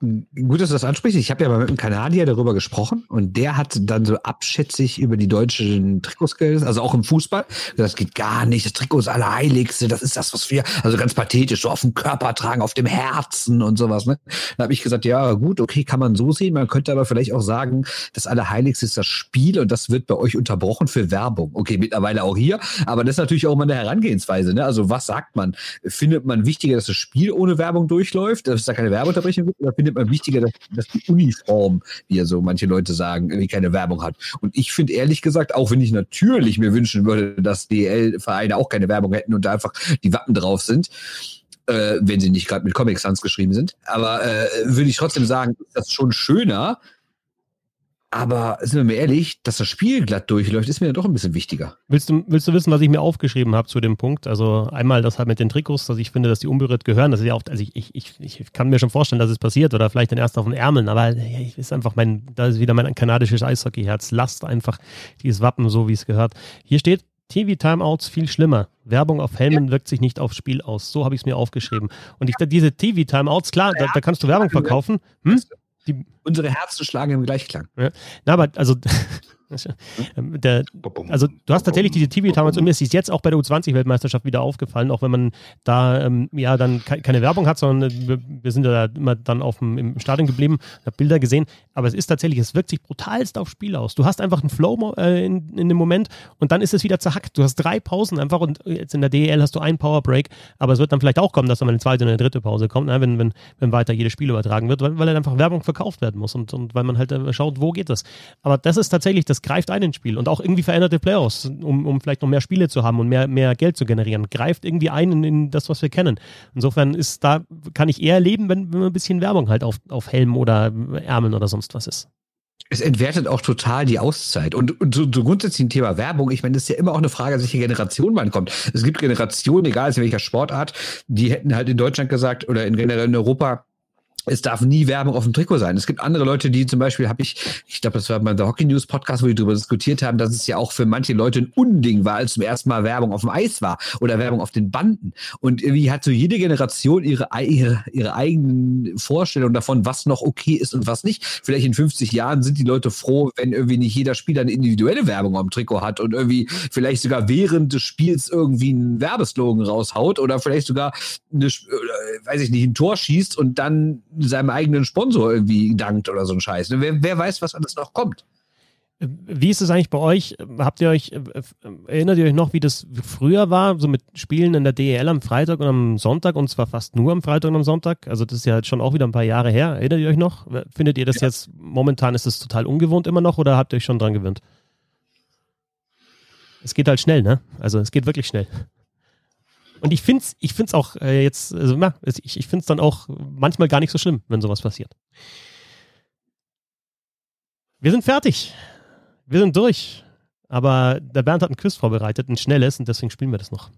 Gut, dass du das ansprichst. Ich habe ja mal mit einem Kanadier darüber gesprochen und der hat dann so abschätzig über die deutschen Trikots geredet, also auch im Fußball. Das geht gar nicht. Das Trikot ist Allerheiligste. Das ist das, was wir, also ganz pathetisch, so auf dem Körper tragen, auf dem Herzen und sowas. Ne? Da habe ich gesagt, ja gut, okay, kann man so sehen. Man könnte aber vielleicht auch sagen, das Allerheiligste ist das Spiel und das wird bei euch unterbrochen für Werbung. Okay, mittlerweile auch hier, aber das ist natürlich auch immer eine Herangehensweise. Ne? Also was sagt man? Findet man wichtiger, dass das Spiel ohne Werbung durchläuft, dass es da keine Werbeunterbrechung gibt? Oder findet man wichtiger, dass, dass die Uniform, wie ja so manche Leute sagen, irgendwie keine Werbung hat. Und ich finde ehrlich gesagt, auch wenn ich natürlich mir wünschen würde, dass DL-Vereine auch keine Werbung hätten und da einfach die Wappen drauf sind, äh, wenn sie nicht gerade mit Comic Sans geschrieben sind. Aber äh, würde ich trotzdem sagen, das ist schon schöner. Aber sind wir mal ehrlich, dass das Spiel glatt durchläuft, ist mir ja doch ein bisschen wichtiger. Willst du, willst du wissen, was ich mir aufgeschrieben habe zu dem Punkt? Also einmal das halt mit den Trikots, dass ich finde, dass die unberührt gehören. Das ist ja oft, also ich, ich, ich, ich kann mir schon vorstellen, dass es passiert oder vielleicht dann erst auf den Ärmeln, aber ich ist einfach mein, da ist wieder mein kanadisches Eishockeyherz. Lasst einfach dieses Wappen so, wie es gehört. Hier steht, TV-Timeouts viel schlimmer. Werbung auf Helmen ja. wirkt sich nicht aufs Spiel aus. So habe ich es mir aufgeschrieben. Und ich, diese TV-Timeouts, klar, da, da, kannst du Werbung verkaufen. Hm? Die, Unsere Herzen schlagen im Gleichklang. Ja. Na, aber also der, also du hast tatsächlich diese TV-Timeouts und mir ist jetzt auch bei der U20-Weltmeisterschaft wieder aufgefallen, auch wenn man da ähm, ja dann ke keine Werbung hat, sondern wir, wir sind ja immer dann auf dem, im Stadion geblieben, habe Bilder gesehen, aber es ist tatsächlich, es wirkt sich brutalst aufs Spiel aus. Du hast einfach einen Flow äh, in, in dem Moment und dann ist es wieder zerhackt. Du hast drei Pausen einfach und jetzt in der DEL hast du einen Powerbreak, aber es wird dann vielleicht auch kommen, dass dann mal eine zweite oder eine dritte Pause kommt, ne, wenn, wenn, wenn weiter jedes Spiel übertragen wird, weil, weil halt einfach Werbung verkauft werden muss und, und weil man halt äh, schaut, wo geht das. Aber das ist tatsächlich das das greift ein ins Spiel und auch irgendwie veränderte Playoffs, um, um vielleicht noch mehr Spiele zu haben und mehr, mehr Geld zu generieren. Greift irgendwie ein in, in das, was wir kennen. Insofern ist da, kann ich eher leben, wenn, wenn ein bisschen Werbung halt auf, auf Helm oder Ärmeln oder sonst was ist. Es entwertet auch total die Auszeit. Und, und so, so grundsätzlich ein Thema Werbung, ich meine, das ist ja immer auch eine Frage, welche Generation man kommt. Es gibt Generationen, egal in welcher Sportart, die hätten halt in Deutschland gesagt oder in generell in Europa, es darf nie Werbung auf dem Trikot sein. Es gibt andere Leute, die zum Beispiel habe ich, ich glaube, das war bei der Hockey News Podcast, wo wir darüber diskutiert haben, dass es ja auch für manche Leute ein Unding war, als zum ersten Mal Werbung auf dem Eis war oder Werbung auf den Banden. Und irgendwie hat so jede Generation ihre, ihre, ihre eigenen Vorstellungen davon, was noch okay ist und was nicht. Vielleicht in 50 Jahren sind die Leute froh, wenn irgendwie nicht jeder Spieler eine individuelle Werbung am Trikot hat und irgendwie vielleicht sogar während des Spiels irgendwie einen Werbeslogan raushaut oder vielleicht sogar eine, weiß ich nicht, ein Tor schießt und dann seinem eigenen Sponsor irgendwie dankt oder so ein Scheiß. Wer, wer weiß, was alles noch kommt. Wie ist es eigentlich bei euch? Habt ihr euch, äh, erinnert ihr euch noch, wie das früher war, so mit Spielen in der DEL am Freitag und am Sonntag und zwar fast nur am Freitag und am Sonntag? Also das ist ja schon auch wieder ein paar Jahre her. Erinnert ihr euch noch? Findet ihr das ja. jetzt, momentan ist das total ungewohnt immer noch oder habt ihr euch schon dran gewöhnt? Es geht halt schnell, ne? Also es geht wirklich schnell. Und ich finde es ich find's auch äh, jetzt, also, na, ich, ich finde es dann auch manchmal gar nicht so schlimm, wenn sowas passiert. Wir sind fertig. Wir sind durch. Aber der Bernd hat ein Quiz vorbereitet, ein schnelles, und deswegen spielen wir das noch.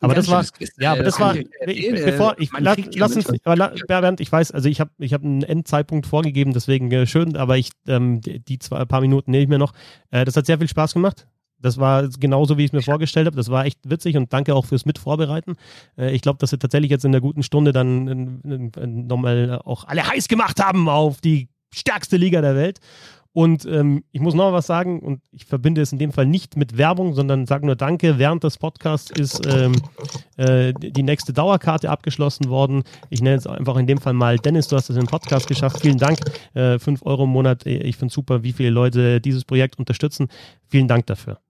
Aber das war, ja, aber das war, bevor ich, lass, lass uns, aber Bernd, ich weiß, also ich habe ich hab einen Endzeitpunkt vorgegeben, deswegen äh, schön, aber ich, ähm, die zwei paar Minuten nehme ich mir noch. Äh, das hat sehr viel Spaß gemacht. Das war genauso, wie ich es mir vorgestellt habe. Das war echt witzig und danke auch fürs Mitvorbereiten. Äh, ich glaube, dass wir tatsächlich jetzt in der guten Stunde dann nochmal auch alle heiß gemacht haben auf die stärkste Liga der Welt. Und ähm, ich muss noch was sagen, und ich verbinde es in dem Fall nicht mit Werbung, sondern sage nur Danke. Während des Podcasts ist ähm, äh, die nächste Dauerkarte abgeschlossen worden. Ich nenne es einfach in dem Fall mal Dennis, du hast es im Podcast geschafft. Vielen Dank. Äh, fünf Euro im Monat. Ich finde super, wie viele Leute dieses Projekt unterstützen. Vielen Dank dafür.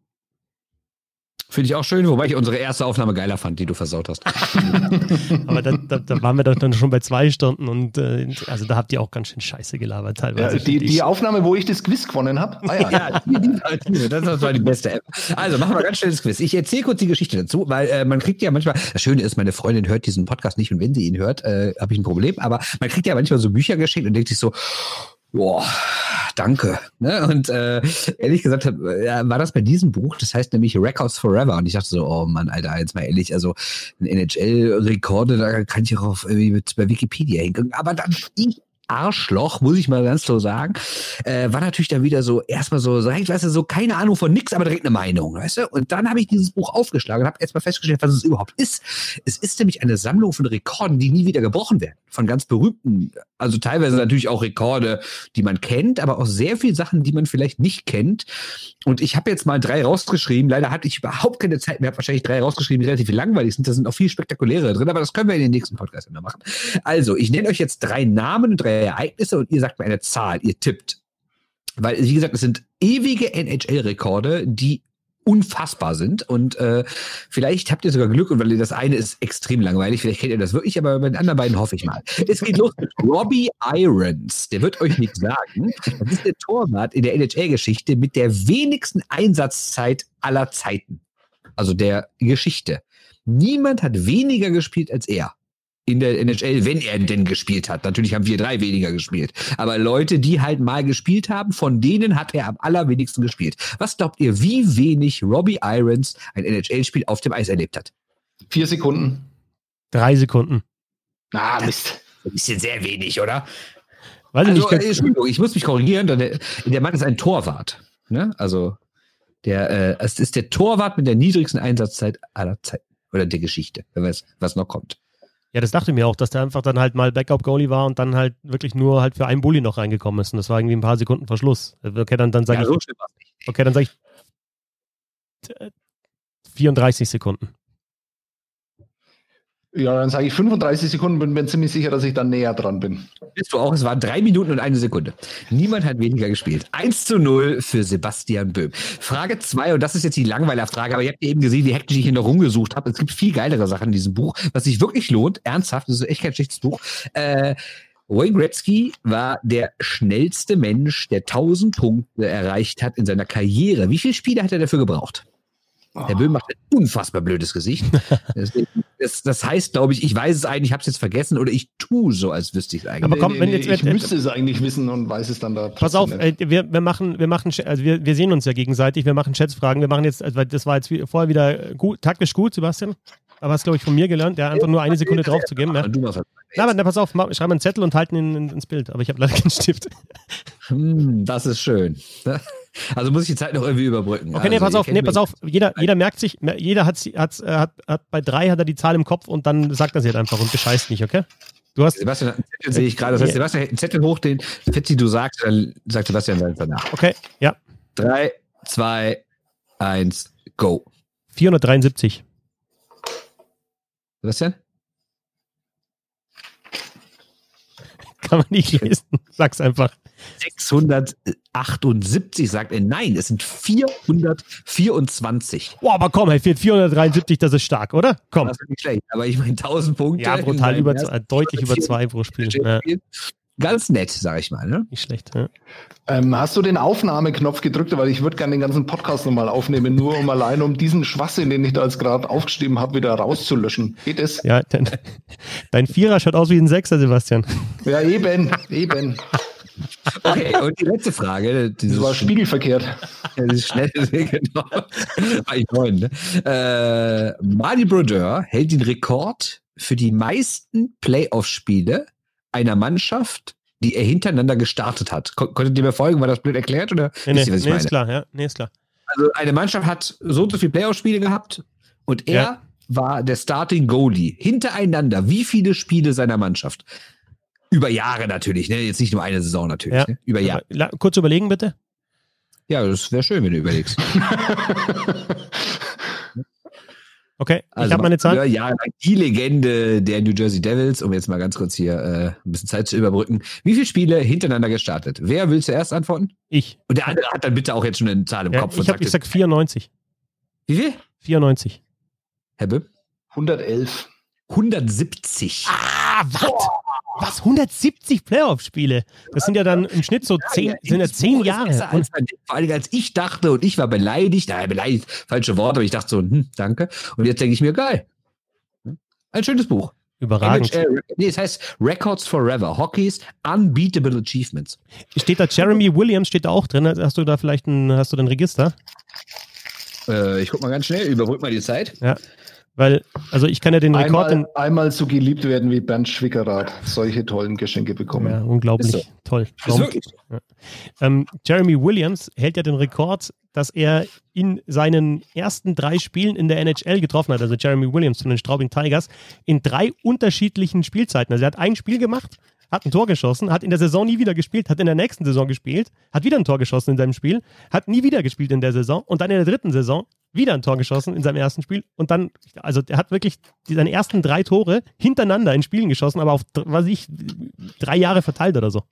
Finde ich auch schön, wobei ich unsere erste Aufnahme geiler fand, die du versaut hast. Aber da, da, da, waren wir doch dann schon bei zwei Stunden und äh, also da habt ihr auch ganz schön Scheiße gelabert teilweise. Ja, die, die Aufnahme, wo ich das Quiz gewonnen habe. Ah, ja. ja, die, das war die beste App. Also machen wir ganz schnell das Quiz. Ich erzähle kurz die Geschichte dazu, weil äh, man kriegt ja manchmal, das Schöne ist, meine Freundin hört diesen Podcast nicht und wenn sie ihn hört, äh, habe ich ein Problem, aber man kriegt ja manchmal so Bücher geschickt und denkt sich so, boah, danke. Ne? Und äh, ehrlich gesagt ja, war das bei diesem Buch, das heißt nämlich Records Forever. Und ich dachte so, oh Mann, Alter, jetzt mal ehrlich, also NHL-Rekorde, da kann ich auch auf, irgendwie bei Wikipedia hingucken. Aber dann ich Arschloch, muss ich mal ganz so sagen, äh, war natürlich dann wieder so, erstmal so, so, weißt du, so keine Ahnung von nix, aber direkt eine Meinung, weißt du? Und dann habe ich dieses Buch aufgeschlagen und habe erstmal festgestellt, was es überhaupt ist. Es ist nämlich eine Sammlung von Rekorden, die nie wieder gebrochen werden. Von ganz berühmten, also teilweise natürlich auch Rekorde, die man kennt, aber auch sehr viele Sachen, die man vielleicht nicht kennt. Und ich habe jetzt mal drei rausgeschrieben. Leider hatte ich überhaupt keine Zeit mehr. Ich habe wahrscheinlich drei rausgeschrieben, die relativ langweilig sind. Da sind auch viel spektakuläre drin, aber das können wir in den nächsten Podcast immer machen. Also, ich nenne euch jetzt drei Namen und drei Ereignisse und ihr sagt mir eine Zahl. Ihr tippt. Weil, wie gesagt, es sind ewige NHL-Rekorde, die unfassbar sind. Und äh, vielleicht habt ihr sogar Glück, und weil das eine ist extrem langweilig, vielleicht kennt ihr das wirklich, aber bei den anderen beiden hoffe ich mal. Es geht los mit Robbie Irons. Der wird euch nichts sagen. Das ist der Torwart in der NHL-Geschichte mit der wenigsten Einsatzzeit aller Zeiten. Also der Geschichte. Niemand hat weniger gespielt als er. In der NHL, wenn er denn gespielt hat. Natürlich haben wir drei weniger gespielt. Aber Leute, die halt mal gespielt haben, von denen hat er am allerwenigsten gespielt. Was glaubt ihr, wie wenig Robbie Irons ein NHL-Spiel auf dem Eis erlebt hat? Vier Sekunden. Drei Sekunden. Ah, Mist. Ein bisschen sehr wenig, oder? Weiß ich Also, nicht. äh, Entschuldigung, ich muss mich korrigieren. der Mann ist ein Torwart. Ne? Also, der, äh, es ist der Torwart mit der niedrigsten Einsatzzeit aller Zeiten. Oder der Geschichte, wer weiß, was noch kommt. Ja, das dachte ich mir auch, dass der einfach dann halt mal Backup-Goalie war und dann halt wirklich nur halt für einen Bulli noch reingekommen ist. Und das war irgendwie ein paar Sekunden Verschluss. Okay, dann, dann sage Ja, ich, so okay, dann sage ich äh, 34 Sekunden. Ja, dann sage ich 35 Sekunden, bin mir ziemlich sicher, dass ich dann näher dran bin. Bist du auch, es waren drei Minuten und eine Sekunde. Niemand hat weniger gespielt. 1 zu 0 für Sebastian Böhm. Frage 2, und das ist jetzt die Langweilerfrage, aber ihr habt eben gesehen, wie hektisch ich hier noch rumgesucht habe. Es gibt viel geilere Sachen in diesem Buch, was sich wirklich lohnt. Ernsthaft, das ist echt kein schlechtes Buch. Äh, Wayne Gretzky war der schnellste Mensch, der 1000 Punkte erreicht hat in seiner Karriere. Wie viele Spiele hat er dafür gebraucht? Der Böhm macht ein unfassbar blödes Gesicht. Das, das heißt, glaube ich, ich weiß es eigentlich, ich habe es jetzt vergessen oder ich tue so, als wüsste ich es eigentlich. Aber komm, wenn jetzt- ich wenn- müsste es eigentlich wissen und weiß es dann da. Pass auf, äh, wir, wir machen, wir machen, also wir, wir sehen uns ja gegenseitig, wir machen Schätzfragen, wir machen jetzt, also weil das war jetzt wie- vorher wieder gut, taktisch gut, Sebastian. Aber hast, glaube ich, von mir gelernt, ja, einfach nur eine Sekunde drauf zu geben. Ja. Du machst halt. Na, aber na, pass auf, mach, schreib mal einen Zettel und halten ihn in, ins Bild. Aber ich habe leider keinen Stift. Hm, das ist schön. Also muss ich die Zeit noch irgendwie überbrücken. Okay, nee, also, pass auf, nee, pass auf. Jeder, jeder merkt sich, jeder hat, hat, hat, hat, bei drei hat er die Zahl im Kopf und dann sagt er sie halt einfach und bescheißt nicht, okay? Du hast, Sebastian hat einen Zettel, sehe ich gerade. Das heißt, Sebastian hält einen Zettel hoch, den Fetzi, du sagst, dann sagt Sebastian seins danach. okay, ja, Drei, zwei, eins, go. 473. Sebastian? Kann man nicht lesen. Sag's einfach. 678 sagt er. Nein, es sind 424. Boah, aber komm, hey, 473, das ist stark, oder? Komm. Das ist nicht schlecht. Aber ich meine, 1000 Punkte. Ja, brutal, über, zwei- deutlich über zwei pro Spiel. Ja. Ganz nett, sag ich mal. Ne? nicht schlecht. Ja. Ähm, hast du den Aufnahmeknopf gedrückt? Weil ich würde gerne den ganzen Podcast nochmal aufnehmen, nur um allein um diesen Schwachsinn, den ich da jetzt gerade aufgeschrieben habe, wieder rauszulöschen. Geht es? Ja, dein, dein Vierer schaut aus wie ein Sechser, Sebastian. Ja, eben, eben. Okay, und die letzte Frage. Das war spiegelverkehrt. Das ist schnell, genau. War ich neun, ne? äh, Marty Brodeur hält den Rekord für die meisten Playoff-Spiele einer Mannschaft, die er hintereinander gestartet hat. Kon konntet ihr mir folgen? War das blöd erklärt? Oder Nee, nee, ihr, was ich nee meine? ist klar, ja. Nee, ist klar. Also eine Mannschaft hat so und so viele Playoff-Spiele gehabt und er Ja. war der Starting Goalie. Hintereinander, wie viele Spiele seiner Mannschaft? Über Jahre natürlich, ne? Jetzt nicht nur eine Saison natürlich, Ja. ne? Über Jahre. Kurz überlegen, bitte. Ja, das wäre schön, wenn du überlegst. Okay, ich Also habe meine Zahl. Ja, die Legende der New Jersey Devils, um jetzt mal ganz kurz hier äh, ein bisschen Zeit zu überbrücken. Wie viele Spiele hintereinander gestartet? Wer will zuerst antworten? Ich. Und der andere hat dann bitte auch jetzt schon eine Zahl im Ja, Kopf. und ich, hab, sagt ich sag 94. wie viel? 94. Herr Böhm? 111. 170. Ah, was? Was? 170 Playoff-Spiele? Das sind ja dann im Schnitt so zehn, sind ja zehn Jahre. Als vor allem als ich dachte und ich war beleidigt, naja, beleidigt, falsche Worte, aber ich dachte so, hm, danke. Und jetzt denke ich mir, geil. Ein schönes Buch. Überragend. NHL, nee, es heißt Records Forever, Hockeys Unbeatable Achievements. Steht da Jeremy Williams, steht da auch drin? Hast du da vielleicht ein, hast du ein Register? Äh, ich guck mal ganz schnell, überbrück mal die Zeit. Weil, also ich kann ja den Rekord in, Einmal, einmal so geliebt werden wie Bernd Schwickerath. Solche tollen Geschenke bekommen. ja, unglaublich so. toll. So. Ähm, Jeremy Williams hält ja den Rekord, dass er in seinen ersten drei Spielen in der NHL getroffen hat, also Jeremy Williams von den Straubing Tigers, in drei unterschiedlichen Spielzeiten. Also er hat ein Spiel gemacht, hat ein Tor geschossen, hat in der Saison nie wieder gespielt, hat in der nächsten Saison gespielt, hat wieder ein Tor geschossen in seinem Spiel, hat nie wieder gespielt in der Saison und dann in der dritten Saison wieder ein Tor geschossen in seinem ersten Spiel und dann, also er hat wirklich seine ersten drei Tore hintereinander in Spielen geschossen, aber auf, was weiß ich, drei Jahre verteilt oder so.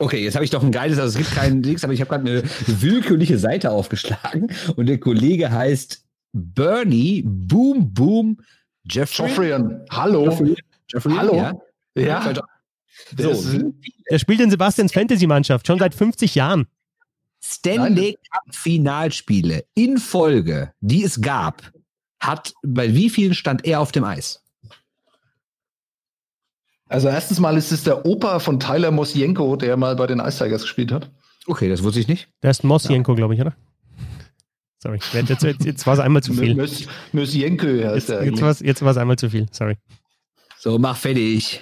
Okay, jetzt habe ich doch ein geiles, also es gibt keinen Dings, aber ich habe gerade eine willkürliche Seite aufgeschlagen und der Kollege heißt Bernie Boom Boom Jeffrey. Joffrian, hallo. Jeffrey, Jeffrey Hallo. Ja. Ja, So, Das ist- Der spielt in Sebastians Fantasy-Mannschaft schon seit 50 Jahren. Stanley Cup Finalspiele in Folge, die es gab, hat bei wie vielen stand er auf dem Eis? Also erstens mal ist es der Opa von Tyler Mosienko, der mal bei den Ice Tigers gespielt hat. Okay, das wusste ich nicht. Der ist Mosienko, glaube ich, oder? Sorry, jetzt, jetzt, jetzt war es einmal zu viel. Mos- Mosienko heißt Jetzt, er jetzt eigentlich. war es jetzt einmal zu viel, sorry. So, mach fertig.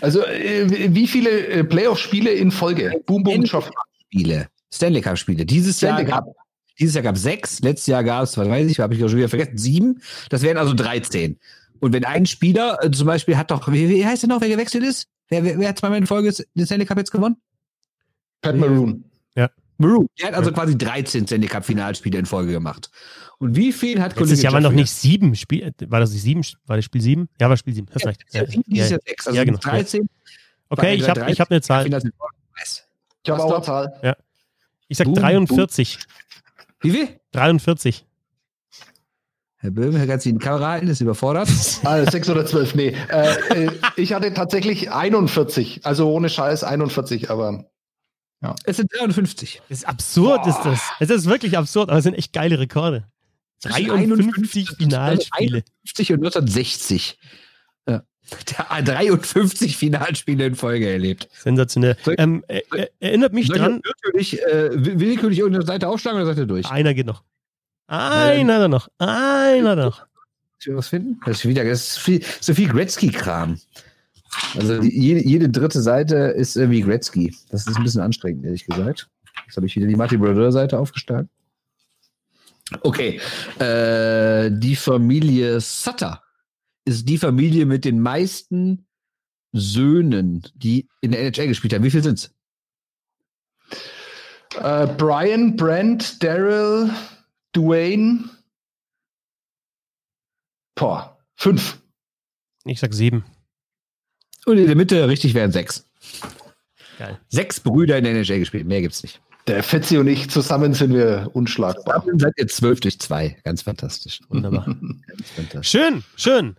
Also äh, wie viele äh, Playoff-Spiele in Folge? Boom, boom, Job. Spiele. Stanley Cup Spiele. Dieses Jahr Stanley gab Cup. Dieses Jahr gab es sechs, letztes Jahr gab es, was weiß ich, habe ich auch schon wieder vergessen, sieben. Das wären also 13. Und wenn ein Spieler äh, zum Beispiel hat doch, wie, wie heißt der noch, wer gewechselt ist? Wer, wer, wer hat zweimal in Folge den Stanley Cup jetzt gewonnen? Pat Maroon. Maroon. Der hat also quasi 13 Stanley Cup Finalspiele in Folge gemacht. Und wie viel hat Letztes Jahr waren noch Joffrey? nicht sieben Spiele. War das nicht sieben? War das Spiel sieben? Ja, war Spiel sieben. Hast recht. Ja, Ja, dieses ja. Jahr sechs. Also Ja, genau. 13. Okay, ich habe ich hab eine Zahl. Ich habe auch eine Zahl. Ich sag Boom, 43. Wie viel? 43. Herr Böhm, Herr Ganzi, die Kamera halten, ist überfordert. Ah, sechs oder zwölf, nee. Äh, äh, ich hatte tatsächlich 41, also ohne Scheiß 41, aber Es sind 53. Das ist absurd, Boah. ist das. Es ist wirklich absurd, aber es sind echt geile Rekorde. 53 Finalspiele. 50 und 1960. Der hat 53 Finalspiele in Folge erlebt. Sensationell. Ich- Ähm, äh, äh, erinnert mich dran, willkürlich, äh, will- willkürlich irgendeine Seite aufschlagen oder ihr durch? einer geht noch. Einer da noch. Einer noch. Ich was finden? Das ist wieder das ist viel, so viel Gretzky-Kram. Also die, jede, jede dritte Seite ist irgendwie Gretzky. Das ist ein bisschen anstrengend, ehrlich gesagt. Jetzt habe ich wieder die Martin Brodeur-Seite aufgeschlagen. Okay. Äh, die Familie Sutter ist die Familie mit den meisten Söhnen, die in der NHL gespielt haben. Wie viel sind's? äh, Brian, Brent, Daryl, Dwayne. Boah, fünf. Ich sag sieben. Und in der Mitte, richtig, wären sechs. Geil. Sechs Brüder in der NHL gespielt. Mehr gibt's nicht. Der Fetzi und ich zusammen sind wir unschlagbar. Zusammen seid ihr zwölf durch zwei. Ganz fantastisch. Wunderbar. Ganz fantastisch. Schön, schön.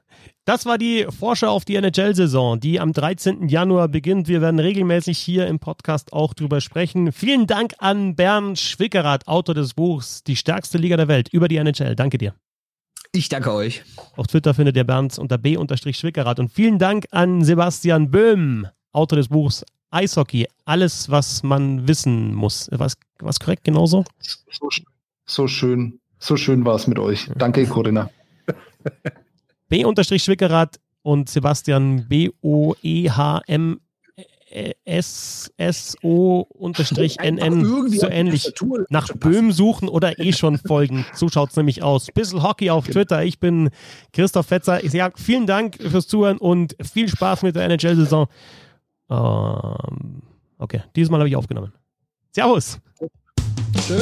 Das war die Vorschau auf die NHL-Saison, die am 13. Januar beginnt. Wir werden regelmäßig hier im Podcast auch drüber sprechen. Vielen Dank an Bernd Schwickerath, Autor des Buchs Die stärkste Liga der Welt über die NHL. Danke dir. Ich danke euch. Auf Twitter findet ihr Bernd unter b-schwickerath. Und vielen Dank an Sebastian Böhm, Autor des Buchs Eishockey. Alles, was man wissen muss. Was, was korrekt genauso? So, so schön, so schön war es mit euch. Danke, Corinna. B-Schwickerath und Sebastian E B-O-E-H-M S-S-O-NN, so ähnlich. Nach Böhm suchen oder eh schon folgen. So schaut's nämlich aus. Bissel Hockey auf Twitter. Ich bin Christoph Fetzer. Ich sage vielen Dank fürs Zuhören und viel Spaß mit der NHL-Saison. Ähm, okay, dieses Mal habe ich aufgenommen. Servus. Tschö.